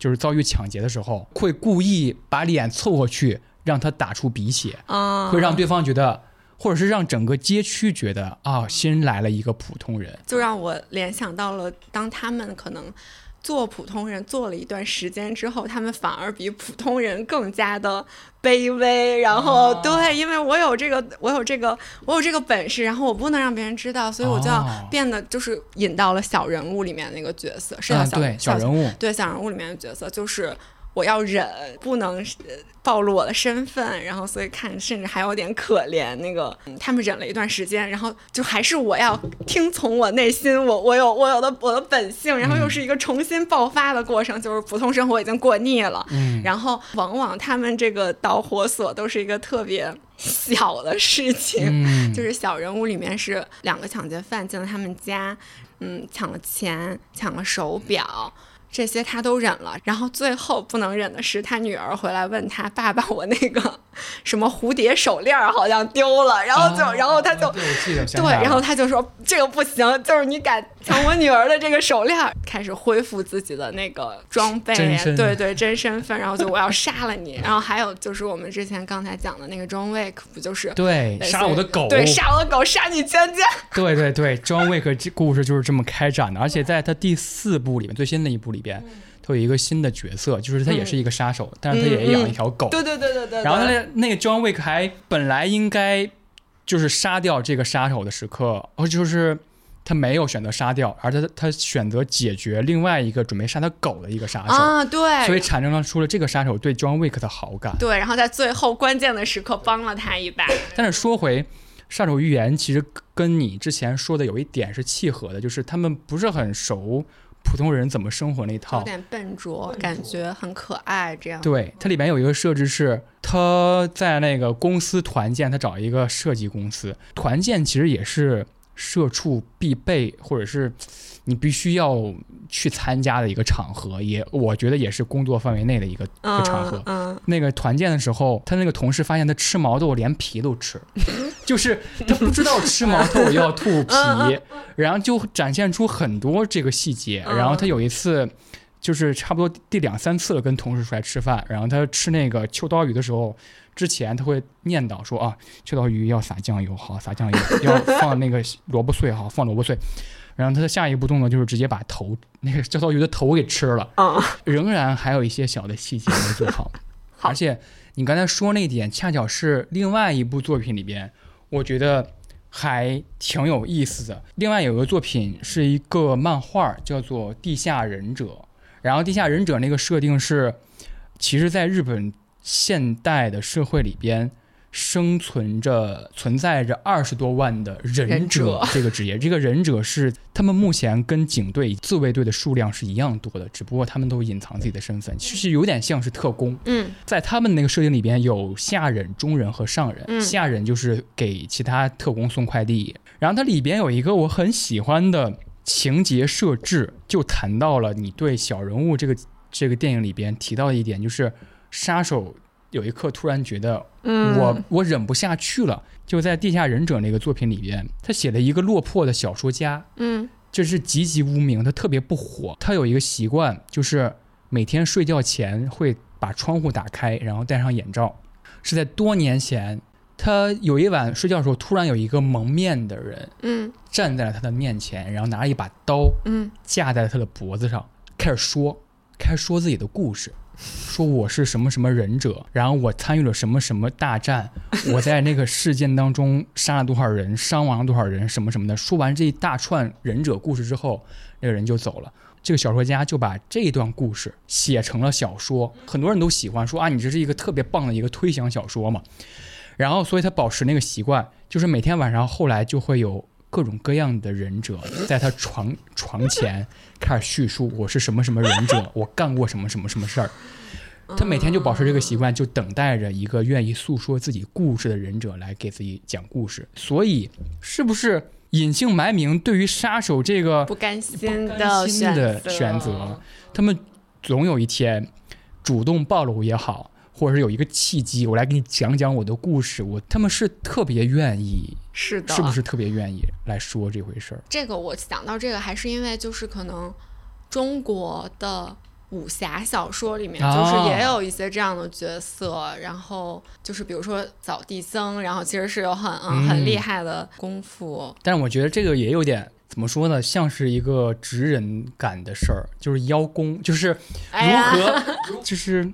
就是遭遇抢劫的时候，会故意把脸凑过去，让他打出鼻血。啊，会让对方觉得，或者是让整个街区觉得啊，新来了一个普通人。就让我联想到了，当他们可能做普通人做了一段时间之后，他们反而比普通人更加的卑微。然后、哦对，因为我有这个，我有这个，我有这个本事，然后我不能让别人知道，所以我就要哦变得就是引到了小人物里面那个角色，是叫啊，小、对，小人物，对小人物里面的角色，就是我要忍，不能呃暴露我的身份，然后所以看甚至还有点可怜。那个、嗯他们忍了一段时间，然后就还是我要听从我内心，我我有我有的我的本性，然后又是一个重新爆发的过程，就是普通生活已经过腻了，嗯，然后往往他们这个导火索都是一个特别小的事情，嗯，就是小人物里面是两个抢劫犯进了他们家，嗯，抢了钱，抢了手表。这些他都忍了，然后最后不能忍的是，他女儿回来问他爸爸：“我那个 (laughs) 什么蝴蝶手链儿好像丢了。”然后就，哦然后他就对，然后他就说这个不行，就是你敢抢我女儿的这个手链儿，开始恢复自己的那个装备对对，真身份，然后就我要杀了你，然后还有就是我们之前刚才讲的那个 John Wick，不就是对，杀我的狗，对，杀我的狗，杀你全家。对对对，John Wick 这故事就是这么开展的，而且在他第四部里面，最新的一部里边，他有一个新的角色，就是他也是一个杀手，但是他也养了一条狗，嗯对对对对对。然后他那那个 John Wick 还本来应该就是杀掉这个杀手的时刻，哦，就是他没有选择杀掉，而他他选择解决另外一个准备杀他狗的一个杀手，啊，对，所以产生了出了这个杀手对 John Wick 的好感。对，然后在最后关键的时刻帮了他一把。但是说回杀手预言，其实跟你之前说的有一点是契合的，就是他们不是很熟普通人怎么生活那套有套。点笨拙，感觉很可爱，这样。对，它里面有一个设置是，他在那个公司团建，他找一个设计公司团建，其实也是社畜必备，或者是你必须要去参加的一个场合，也我觉得也是工作范围内的一个一个场合嗯。嗯，那个团建的时候，他那个同事发现他吃毛豆连皮都吃，(laughs) 就是他不知道吃毛豆要吐 (laughs) 皮，然后就展现出很多这个细节。嗯然后他有一次。就是差不多第两三次了，跟同事出来吃饭，然后他吃那个秋刀鱼的时候，之前他会念叨说啊，秋刀鱼要撒酱油，好撒酱油，要放那个萝卜碎，好放萝卜碎。然后他的下一步动作就是直接把头那个秋刀鱼的头给吃了，嗯，(laughs) 仍然还有一些小的细节没做好。(laughs) 好而且你刚才说那点，恰巧是另外一部作品里边，我觉得还挺有意思的。另外有个作品是一个漫画，叫做《地下忍者》。然后《地下忍者》那个设定是，其实在日本现代的社会里边。生存着、存在着二十多万的忍忍者者这个职业，这个忍者是他们目前跟警队、自卫队的数量是一样多的，只不过他们都隐藏自己的身份，其实有点像是特工。嗯在他们那个设定里边有下忍、中忍和上忍。嗯下忍就是给其他特工送快递，然后它里边有一个我很喜欢的情节设置，就谈到了你对小人物这个这个电影里边提到的一点，就是杀手有一刻突然觉得嗯，我我忍不下去了，就在《地下忍者》那个作品里边，他写了一个落魄的小说家，嗯这是籍籍无名，他特别不火。他有一个习惯，就是每天睡觉前会把窗户打开，然后戴上眼罩。是在多年前，他有一晚睡觉的时候，突然有一个蒙面的人嗯站在了他的面前，然后拿了一把刀嗯架在了他的脖子上，开始说，开始说自己的故事。说我是什么什么忍者，然后我参与了什么什么大战，(laughs) 我在那个事件当中杀了多少人，伤亡了多少人，什么什么的。说完这一大串忍者故事之后，那个人就走了。这个小说家就把这一段故事写成了小说，很多人都喜欢说啊，你这是一个特别棒的一个推想小说嘛。然后，所以他保持那个习惯，就是每天晚上后来就会有各种各样的忍者在他床床前 (laughs) 开始叙述我是什么什么忍者，(laughs) 我干过什么什么什么事儿。他每天就保持这个习惯，就等待着一个愿意诉说自己故事的忍者来给自己讲故事。所以，是不是隐姓埋名对于杀手这个不甘心的选择，他们总有一天主动暴露也好，或者是有一个契机，我来给你讲讲我的故事，我他们是特别愿意，是的，是不是特别愿意来说这回事儿？这个我想到这个，还是因为就是可能中国的武侠小说里面，啊。就是也有一些这样的角色，然后就是比如说扫地僧，然后其实是有很嗯很嗯厉害的功夫，但是我觉得这个也有点怎么说呢，像是一个职人感的事儿，就是邀功，就是如何，(laughs) 就是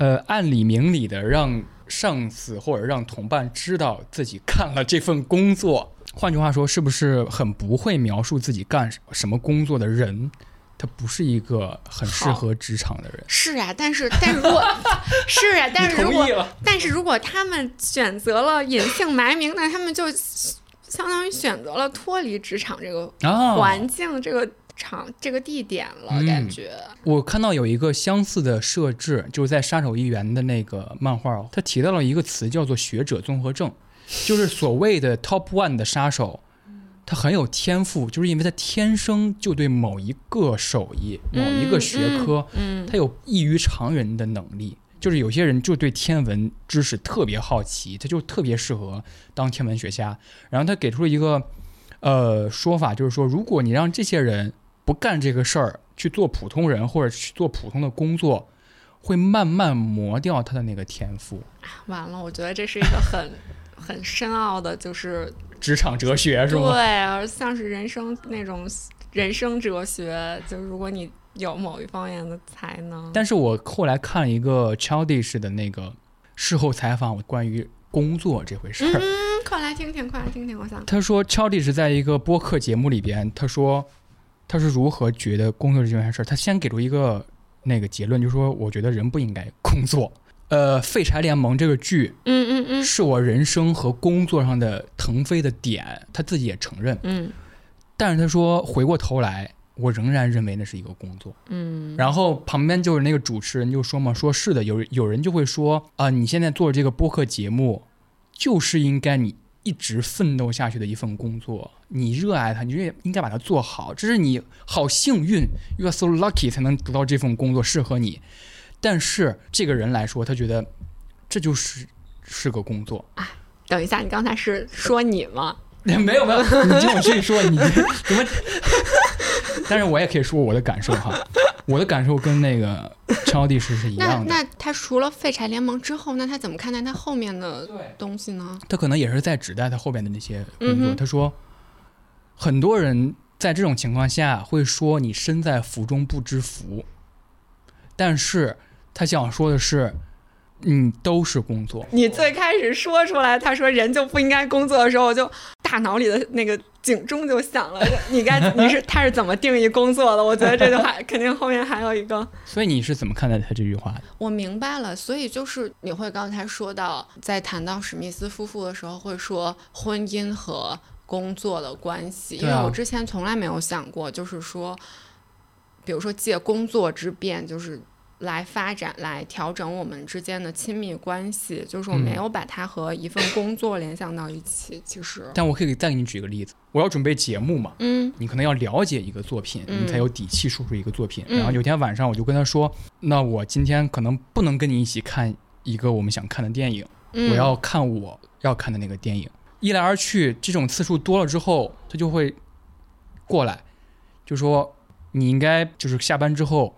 呃按理明理的让上司或者让同伴知道自己干了这份工作。换句话说，是不是很不会描述自己干什么工作的人，他不是一个很适合职场的人？是啊，但是但是如果是啊，但是如果？(laughs) 但是如果他们选择了隐姓埋名，那他们就相当于选择了脱离职场这个啊，环境、这个场、这个地点了，嗯感觉。我看到有一个相似的设置，就是在《杀手一员》的那个漫画，他提到了一个词叫做“学者综合症”，就是所谓的 Top One 的杀手，他很有天赋，就是因为他天生就对某一个手艺、某一个学科，嗯，他有异于常人的能力。就是有些人就对天文知识特别好奇，他就特别适合当天文学家。然后他给出了一个呃说法，就是说，如果你让这些人不干这个事儿，去做普通人或者去做普通的工作，会慢慢磨掉他的那个天赋。完了，我觉得这是一个很很深奥的，就是职场哲学是吗？对，而像是人生那种人生哲学，就是如果你有某一方面的才能，但是我后来看了一个 Childish 的那个事后采访，关于工作这回事儿。嗯，快来听听，快来听听，我想他说 Childish 在一个播客节目里边，他说他是如何觉得工作这件事儿。他先给出一个那个结论，就是说我觉得人不应该工作。呃，《废柴联盟》这个剧嗯嗯嗯是我人生和工作上的腾飞的点，他自己也承认。嗯但是他说回过头来，我仍然认为那是一个工作。嗯，然后旁边就是那个主持人就说嘛，说是的，有有人就会说啊、你现在做这个播客节目，就是应该你一直奋斗下去的一份工作，你热爱它，你就应该把它做好，这是你好幸运，you are so lucky 才能得到这份工作适合你。但是这个人来说，他觉得这就是是个工作，等一下，你刚才是说你吗？(laughs) 没有没有，你听我继续说，你 (laughs) 怎么？(laughs) 但是我也可以说我的感受哈，我的感受跟那个超地是是一样的。那他除了废柴联盟之后，那他怎么看待他后面的东西呢？他可能也是在指代他后边的那些工作。嗯他说，很多人在这种情况下会说你身在福中不知福，但是他想说的是，嗯，都是工作。你最开始说出来，他说人就不应该工作的时候，我就大脑里的那个警钟就响了。你该你是他是怎么定义工作的？我觉得这句话 (laughs) 肯定后面还有一个。所以你是怎么看待他这句话的？我明白了，所以就是你会刚才说到，在谈到史密斯夫妇的时候，会说婚姻和工作的关系，因为我之前从来没有想过，就是说，比如说借工作之便，就是。来发展，来调整我们之间的亲密关系，就是我嗯没有把它和一份工作联想到一起。其实，但我可以再给你举个例子，我要准备节目嘛，嗯你可能要了解一个作品，嗯你才有底气说出一个作品。嗯然后有天晚上我就跟他说，那我今天可能不能跟你一起看一个我们想看的电影。嗯，我要看我要看的那个电影。一来二去，这种次数多了之后，他就会过来，就说你应该就是下班之后，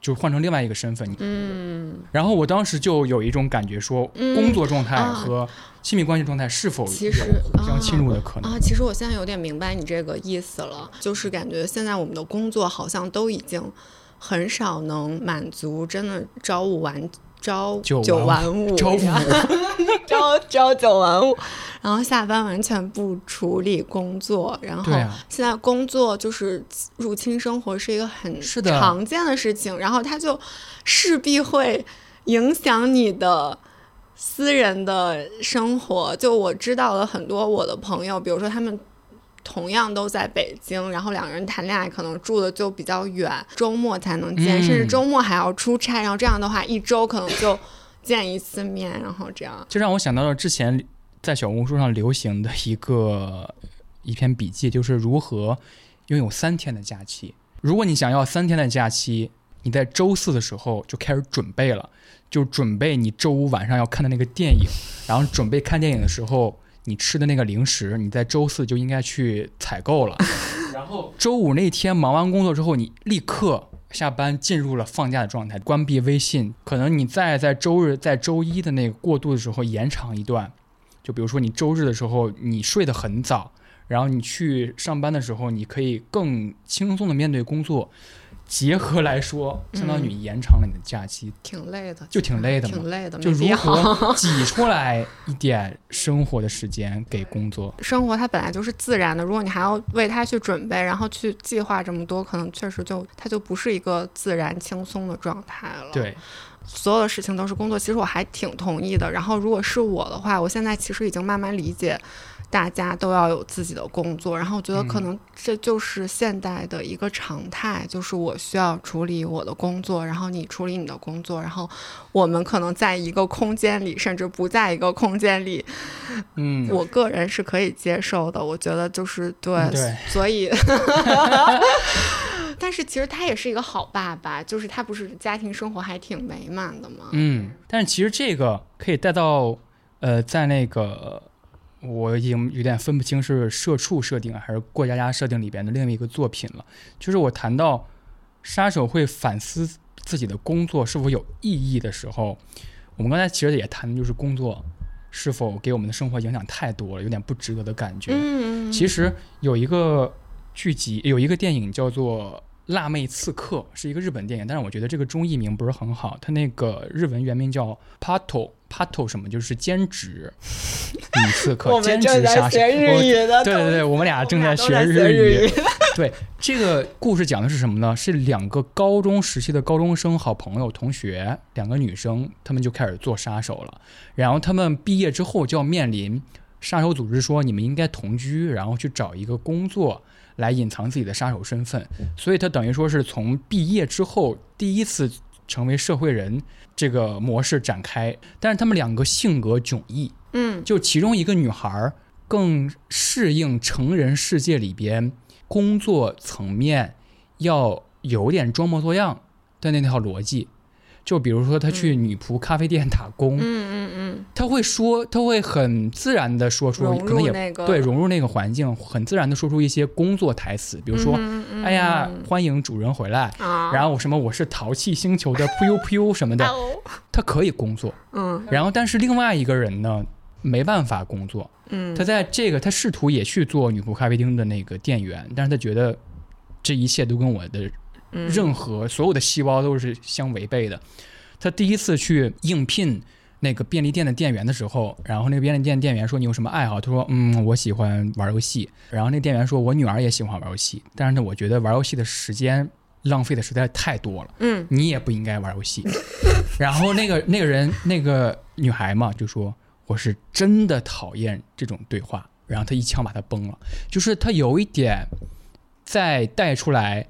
就换成另外一个身份。你嗯，然后我当时就有一种感觉说，嗯工作状态啊和亲密关系状态是否有其实互相侵入的可能？啊，其实我现在有点明白你这个意思了，就是感觉现在我们的工作好像都已经很少能满足真的朝五晚朝九九晚晚五，朝朝九晚五，然后下班完全不处理工作，然后现在工作就是入侵生活是一个很常见的事情，然后它就势必会影响你的私人的生活。就我知道了很多我的朋友，比如说他们。同样都在北京，然后两个人谈恋爱，可能住的就比较远，周末才能见，嗯甚至周末还要出差，然后这样的话，一周可能就见一次面，然后这样。就让我想到了之前在小红书上流行的一个一篇笔记，就是如何拥有三天的假期。如果你想要三天的假期，你在周四的时候就开始准备了，就准备你周五晚上要看的那个电影，然后准备看电影的时候你吃的那个零食，你在周四就应该去采购了。(laughs) 然后周五那天忙完工作之后，你立刻下班进入了放假的状态，关闭微信。可能你再在周日、在周一的那个过渡的时候延长一段，就比如说你周日的时候你睡得很早，然后你去上班的时候，你可以更轻松的面对工作。结合来说，相当于延长了你的假期，挺累的，就挺累的嘛挺累的，就如何挤出来一点生活的时间给工作。(laughs) 生活它本来就是自然的，如果你还要为它去准备，然后去计划这么多，可能确实就它就不是一个自然轻松的状态了。，对，所有的事情都是工作，其实我还挺同意的。然后如果是我的话，我现在其实已经慢慢理解。大家都要有自己的工作，然后我觉得可能这就是现代的一个常态，就是我需要处理我的工作，然后你处理你的工作，然后我们可能在一个空间里，甚至不在一个空间里，嗯，我个人是可以接受的。我觉得就是对，嗯对所以 (laughs) (laughs) 但是其实他也是一个好爸爸，就是他不是家庭生活还挺美满的吗？嗯，但是其实这个可以带到，呃，在那个我已经有点分不清是社畜设定还是过家家设定里边的另外一个作品了。就是我谈到杀手会反思自己的工作是否有意义的时候，我们刚才其实也谈的就是工作是否给我们的生活影响太多了，有点不值得的感觉。嗯，其实有一个剧集，有一个电影叫做《辣妹刺客》，是一个日本电影，但是我觉得这个中译名不是很好，它那个日文原名叫 “pato pato” 什么，就是兼职女刺客，(laughs) 兼职杀手。日语的，对对对，我们俩正在学日。语。(laughs) 对，这个故事讲的是什么呢？是两个高中时期的高中生好朋友同学，两个女生，她们就开始做杀手了。然后她们毕业之后就要面临杀手组织说你们应该同居，然后去找一个工作来隐藏自己的杀手身份。所以他等于说是从毕业之后第一次成为社会人这个模式展开。但是他们两个性格迥异，嗯就其中一个女孩儿更适应成人世界里边工作层面要有点装模作样的那套逻辑。就比如说，他去女仆咖啡店打工，嗯嗯嗯，他会说，他会很自然的说出，可能也那个。对融入那个环境，很自然的说出一些工作台词，比如说，嗯嗯哎呀嗯，欢迎主人回来，啊，然后什么我是淘气星球的 (laughs) 噗呦噗呦什么的，他可以工作。嗯。然后，但是另外一个人呢，没办法工作，嗯，他在这个他试图也去做女仆咖啡厅的那个店员，但是他觉得这一切都跟我的嗯任何所有的细胞都是相违背的。他第一次去应聘那个便利店的店员的时候，然后那个便利店店员说你有什么爱好？他说嗯，我喜欢玩游戏。然后那店员说我女儿也喜欢玩游戏，但是呢，我觉得玩游戏的时间浪费的实在太多了。嗯你也不应该玩游戏。(laughs) 然后那个那个人那个女孩嘛就说我是真的讨厌这种对话，然后他一枪把他崩了，就是他有一点在带出来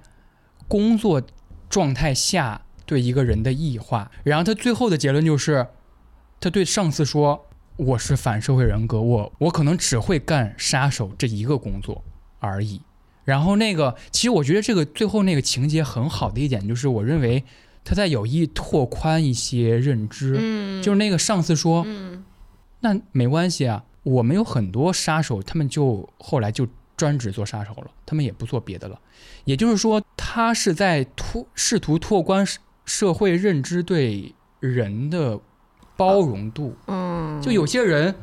工作状态下对一个人的异化，然后他最后的结论就是他对上司说我是反社会人格，我我可能只会干杀手这一个工作而已。然后那个，其实我觉得这个最后那个情节很好的一点，就是我认为他在有意拓宽一些认知。嗯，就是那个上司说，嗯那没关系啊，我们有很多杀手，他们就后来就专职做杀手了，他们也不做别的了。也就是说，他是在拓试图拓宽社社会认知对人的包容度。嗯，就有些人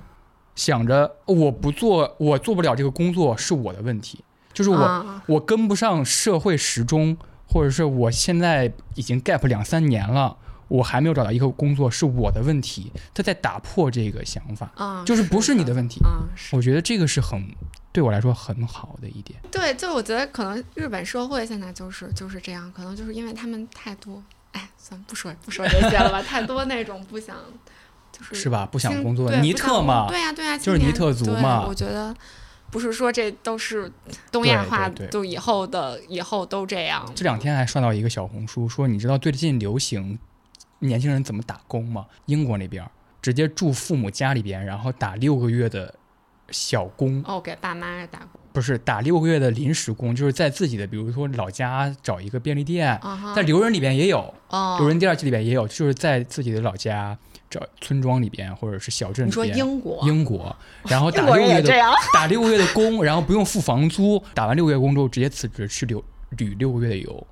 想着我不做，我做不了这个工作是我的问题，就是我、啊我跟不上社会时钟，或者是我现在已经 gap 两三年了，我还没有找到一个工作是我的问题。他在打破这个想法，啊，就是不是你的的问题。啊，我觉得这个是很对我来说很好的一点。对，就我觉得可能日本社会现在就是就是这样，可能就是因为他们太多，哎，算了不说不说这些了吧，(laughs) 太多那种不想就是是吧？不想工作，尼对不想工特嘛，对呀、对呀、就是尼特族嘛我觉得不是说这都是东亚化，就以后的以后都这样。这两天还刷到一个小红书，说你知道最近流行年轻人怎么打工嘛？英国那边儿直接住父母家里边，然后打六个月的小工，哦，给爸妈打工。不是打六个月的临时工，就是在自己的比如说老家找一个便利店，在留人里边也有，哦，留人第二季里边也有，就是在自己的老家找村庄里边或者是小镇你说里边。英国，英国，(laughs) 然后打六个月的 (laughs) 打六个月的工，然后不用付房租，打完六个月工之后直接辞职去留旅六个月的游，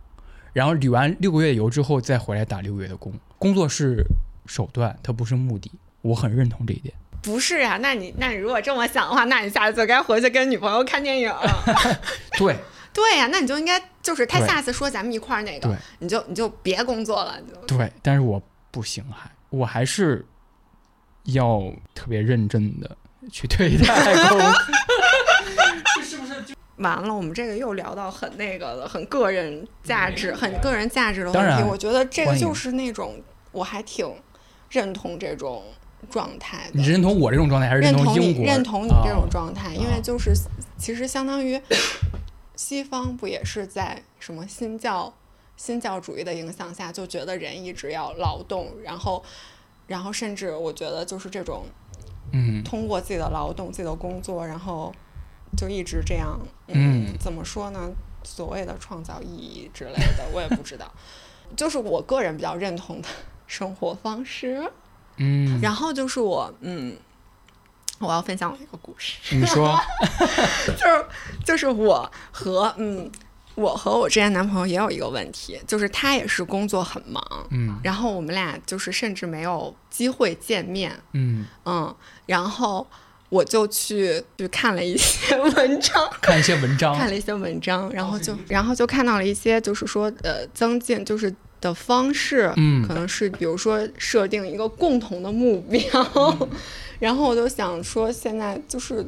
然后旅完六个月的游之后再回来打六个月的工。工作是手段，它不是目的，我很认同这一点。不是啊？那你那你如果这么想的话，那你下次就该回去跟女朋友看电影。(laughs) 对对呀、那你就应该就是他下次说咱们一块儿那个，你就你就别工作了，就对，但是我不行，还我还是要特别认真的去 (laughs) 对待。完了。我们这个又聊到很那个了，很个人价值、很个人价值的问题。我觉得这个就是那种我还挺认同这种状态的。你认同我这种状态，还是认同你？认同你这种哦状态，因为就是其实相当于西方不也是在什么新教新教主义的影响下，就觉得人一直要劳动，然后然后甚至我觉得就是这种嗯通过自己的劳动、自己的工作，然后就一直这样，嗯。怎么说呢？所谓的创造意义之类的，(laughs) 我也不知道，就是我个人比较认同的生活方式。嗯，然后就是我，嗯，我要分享我一个故事，你说。(laughs) 就是就是我和嗯，我和我之前男朋友也有一个问题，就是他也是工作很忙，嗯。然后我们俩就是甚至没有机会见面，嗯，嗯，然后我就去去看了一些文章，(laughs) 看一些文章，看了一些文章，然后就然后就看到了一些就是说呃增进就是的方式，嗯。可能是比如说设定一个共同的目标，嗯。(laughs) 然后我就想说现在就是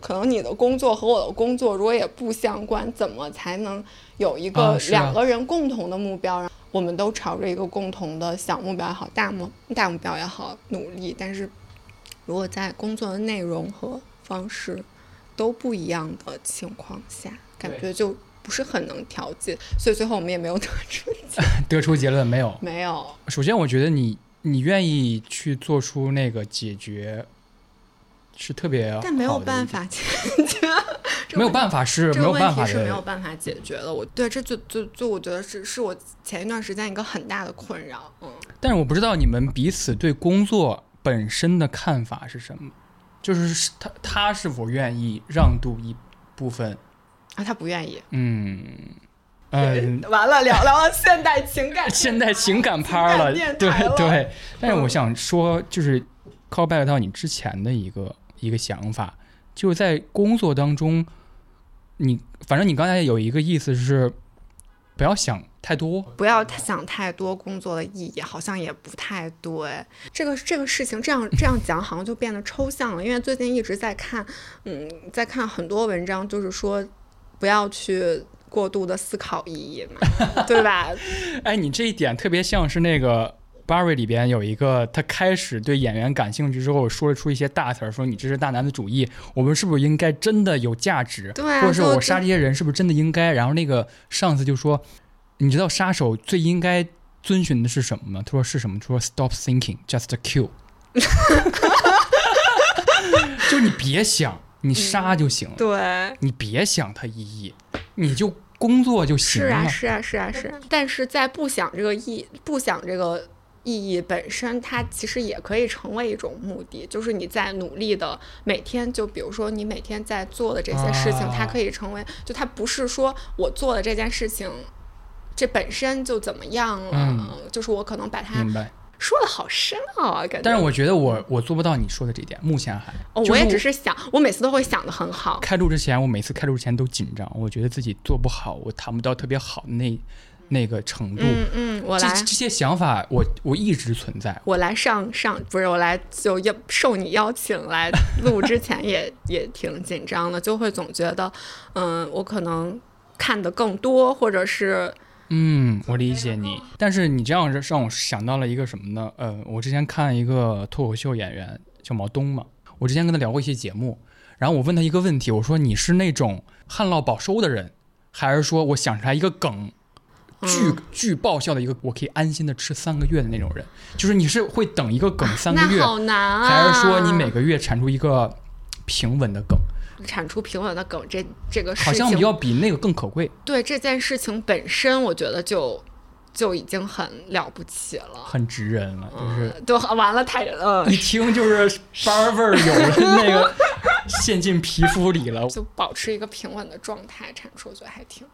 可能你的工作和我的工作如果也不相关，怎么才能有一个两个人共同的目标？我们都朝着一个共同的小目标也好，大目大目标也好努力，但是如果在工作的内容和方式都不一样的情况下，感觉就不是很能调剂，所以最后我们也没有得出 (laughs) 得出结论没有？没有，首先，我觉得你你愿意去做出那个解决，是特别但没有，办法解决，没有办法是没有办法是没有。办法解决的。我对这就就就我觉得是是我前一段时间一个很大的困扰，嗯，但是我不知道你们彼此对工作本身的看法是什么，就是是他他是否愿意让渡一部分，啊，他不愿意。嗯嗯。(laughs) 完了，聊聊现代情感，(laughs) 现代情感趴了，情感对对。但是我嗯想说，就是 call back 到你之前的一个一个想法，就是在工作当中，你反正你刚才有一个意思是，不要想太多，不要想太多工作的意义，好像也不太对。这个这个事情这样这样讲，好像就变得抽象了。因为最近一直在看，嗯，在看很多文章，就是说不要去过度的思考意义嘛，(laughs) 对吧？哎，你这一点特别像是那个。Barry 里边有一个，他开始对演员感兴趣之后，说了出一些大词儿，说你这是大男子主义，我们是不是应该真的有价值？对啊或者是我杀这些人是不是真的应该？然后那个上司就说，你知道杀手最应该遵循的是什么吗？他说是什么？他说 Stop thinking, just kill。(laughs) 就你别想，你杀就行了，对，你别想它意义，你就工作就行了是啊，是啊，是啊，是啊。但是在不想这个意，不想这个意义本身，它其实也可以成为一种目的，就是你在努力的每天，就比如说你每天在做的这些事情，它啊可以成为，就它不是说我做的这件事情。这本身就怎么样了？嗯就是我可能把它明白，说的好深奥啊，感觉。但是我觉得我我做不到你说的这点，目前还。哦，就我也只是想，我每次都会想的很好。开录之前，我每次开录之前都紧张，我觉得自己做不好，我谈不到特别好的那那个程度。嗯嗯，我来这这些想法我，我一直存在。我来上上不是我来就邀受你邀请来录之前也也挺紧张的，就会总觉得，嗯，我可能看的更多，或者是嗯，我理解你，但是你这样让让我想到了一个什么呢？呃，我之前看一个脱口秀演员叫毛东嘛，我之前跟他聊过一些节目，然后我问他一个问题，我说你是那种旱涝保收的人，还是说我想出来一个梗，巨、嗯巨爆笑的一个，我可以安心的吃三个月的那种人？就是你是会等一个梗三个月，那好难啊，还是说你每个月产出一个平稳的梗，产出平稳的梗，这这个事情好像要比那个更可贵，对这件事情本身，我觉得就就已经很了不起了。很直人了，就是嗯，都完了，太嗯，一听就是班儿味儿有了，(laughs) 那个陷进皮肤里了。就保持一个平稳的状态产出，我觉得还挺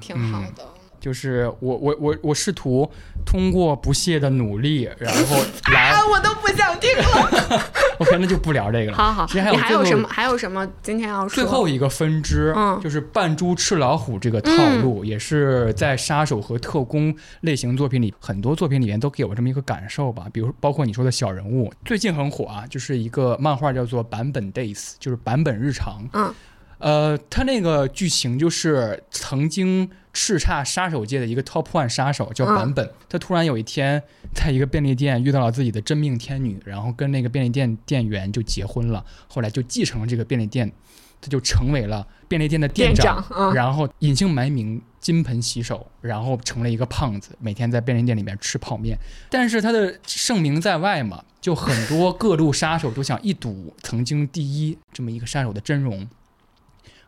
挺好的。就是我我我我试图通过不懈的努力，然后 (laughs) 来啊，我都不想听了。(laughs) OK，那就不聊这个了。好好，其实还有你还有什么？还有什么今天要说？最后一个分支，嗯就是扮猪吃老虎这个套路，也是在杀手和特工类型作品里，很多作品里面都给我这么一个感受吧。比如包括你说的小人物，最近很火啊，就是一个漫画叫做《版本 Days》，就是版本日常。嗯，呃，他那个剧情就是曾经叱咤杀手界的一个 Top One 杀手叫版本，他突然有一天在一个便利店遇到了自己的真命天女，然后跟那个便利店店员就结婚了，后来就继承了这个便利店，他就成为了便利店的店长，然后隐姓埋名，金盆洗手，然后成了一个胖子，每天在便利店里面吃泡面。但是他的盛名在外嘛，就很多各路杀手都想一睹曾经第一这么一个杀手的真容，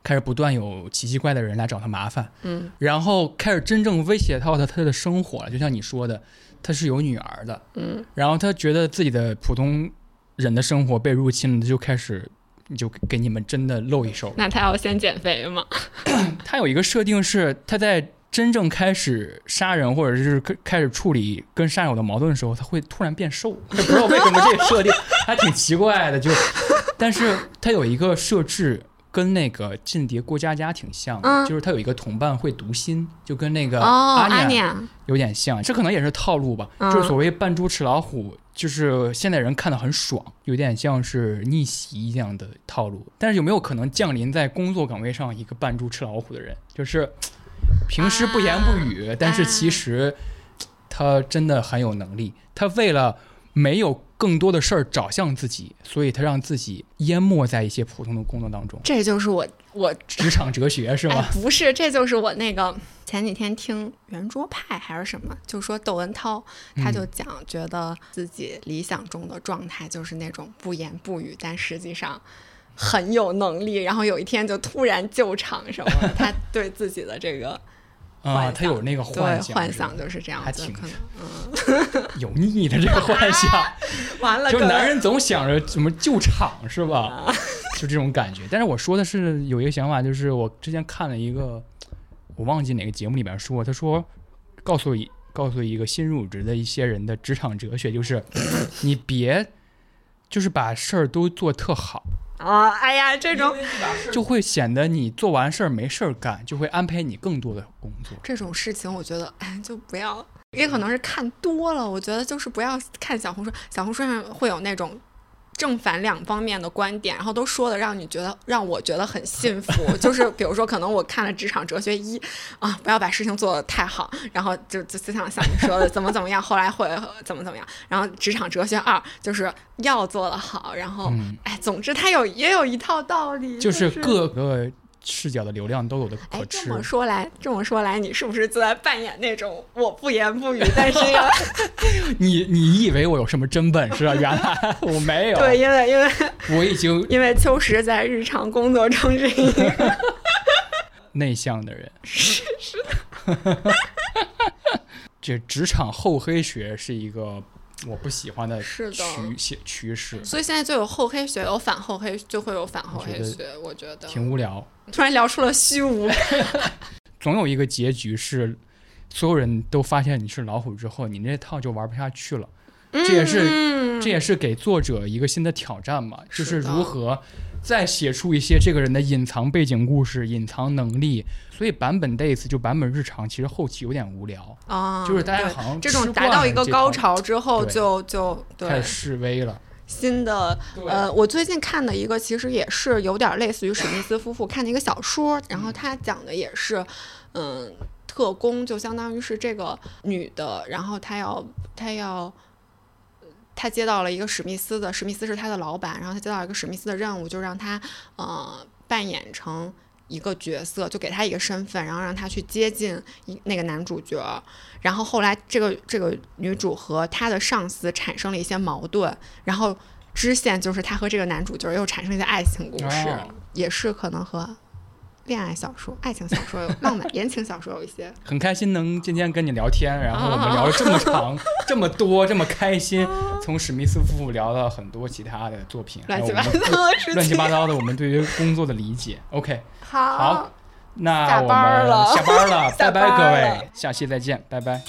开始不断有奇奇怪的人来找他麻烦，嗯然后开始真正威胁到他他的生活了。就像你说的，他是有女儿的，嗯然后他觉得自己的普通人的生活被入侵了，他就开始就给你们真的露一手。那他要先减肥吗？(clears throat) 他有一个设定是他在真正开始杀人或者是开开始处理跟杀手的矛盾的时候，他会突然变瘦，(laughs) 不知道为什么这个设定还挺奇怪的。就，但是他有一个设置。跟那个《间谍过家家》挺像的，嗯就是他有一个同伴会读心，就跟那个哦，阿阿念念，有点像，这可能也是套路吧。嗯就是所谓扮猪吃老虎，就是现代人看的很爽，有点像是逆袭一样的套路。但是有没有可能降临在工作岗位上一个扮猪吃老虎的人，就是平时不言不语，但是其实他真的很有能力。他为了没有更多的事儿找向自己，所以他让自己淹没在一些普通的工作当中。这就是我我职场哲学是哎吗？，不是，这就是我那个前几天听圆桌派还是什么，就说窦文涛，他就讲觉得自己理想中的状态就是那种不言不语，但实际上很有能力，然后有一天就突然救场什么，他对自己的这个啊、他有那个幻想，幻想就是这样子，还挺可能 (laughs) 有腻的这个幻想。(laughs) 完了，就男人总想着怎么救场是吧？就这种感觉。但是我说的是有一个想法，就是我之前看了一个，我忘记哪个节目里面说，他说告诉一告诉一个新入职的一些人的职场哲学，就是 (coughs) 你别就是把事儿都做特好，啊，哎呀，这种就会显得你做完事儿没事儿干，就会安排你更多的工作。这种事情，我觉得哎，就不要，也可能是看多了。我觉得就是不要看小红书，小红书上会有那种正反两方面的观点，然后都说的让你觉得让我觉得很信服。(laughs) 就是比如说，可能我看了《职场哲学一》啊，不要把事情做得太好，然后就就就像像你说的怎么怎么样，后来会怎么怎么样。然后《职场哲学二》就是要做得好，然后、嗯哎，总之它有也有一套道理，就是是各个视角的流量都有的可，吃这。么说来，这么说来，你是不是就在扮演那种我不言不语，但是要 (laughs) 你你以为我有什么真本事啊？原来 (laughs) 我没有。对，因为因为我已经因为秋实在日常工作中是一个 (laughs) 内向的人。是是的。这职场厚黑学是一个我不喜欢的是趋趋趋势，所以现在就有厚黑学，有反厚黑，就会有反厚黑我觉学。我觉得挺无聊。突然聊出了虚无，(laughs) 总有一个结局是，所有人都发现你是老虎之后，你那套就玩不下去了。这也是嗯这也是给作者一个新的挑战嘛，就是如何再写出一些这个人的隐藏背景故事、隐藏能力。所以版本 days 就版本日常，其实后期有点无聊，啊，就是大家好像这种达到一个高潮之后对就，就对开始示威了。新的呃，我最近看的一个其实也是有点类似于史密斯夫妇看的一个小说，然后他讲的也是，嗯，特工就相当于是这个女的，然后她要她要。她接到了一个史密斯的，史密斯是他的老板，然后他接到一个史密斯的任务，就让他呃扮演成一个角色，就给他一个身份，然后让他去接近一那个男主角，然后后来这个这个女主和她的上司产生了一些矛盾，然后支线就是他和这个男主角又产生一些爱情故事，哦。也是可能和恋爱小说、爱情小说有浪漫言情小说有一些。(laughs) 很开心能今天跟你聊天，然后我们聊了这么 (laughs) 长、这么多、这么开心，(laughs) 从史密斯夫妇聊到很多其他的作品，还乱有我们七八糟的事情。乱七八糟的我们对于工作的理解。OK，好好，那下我班了们下班了，拜下拜各位，下期再见，拜拜。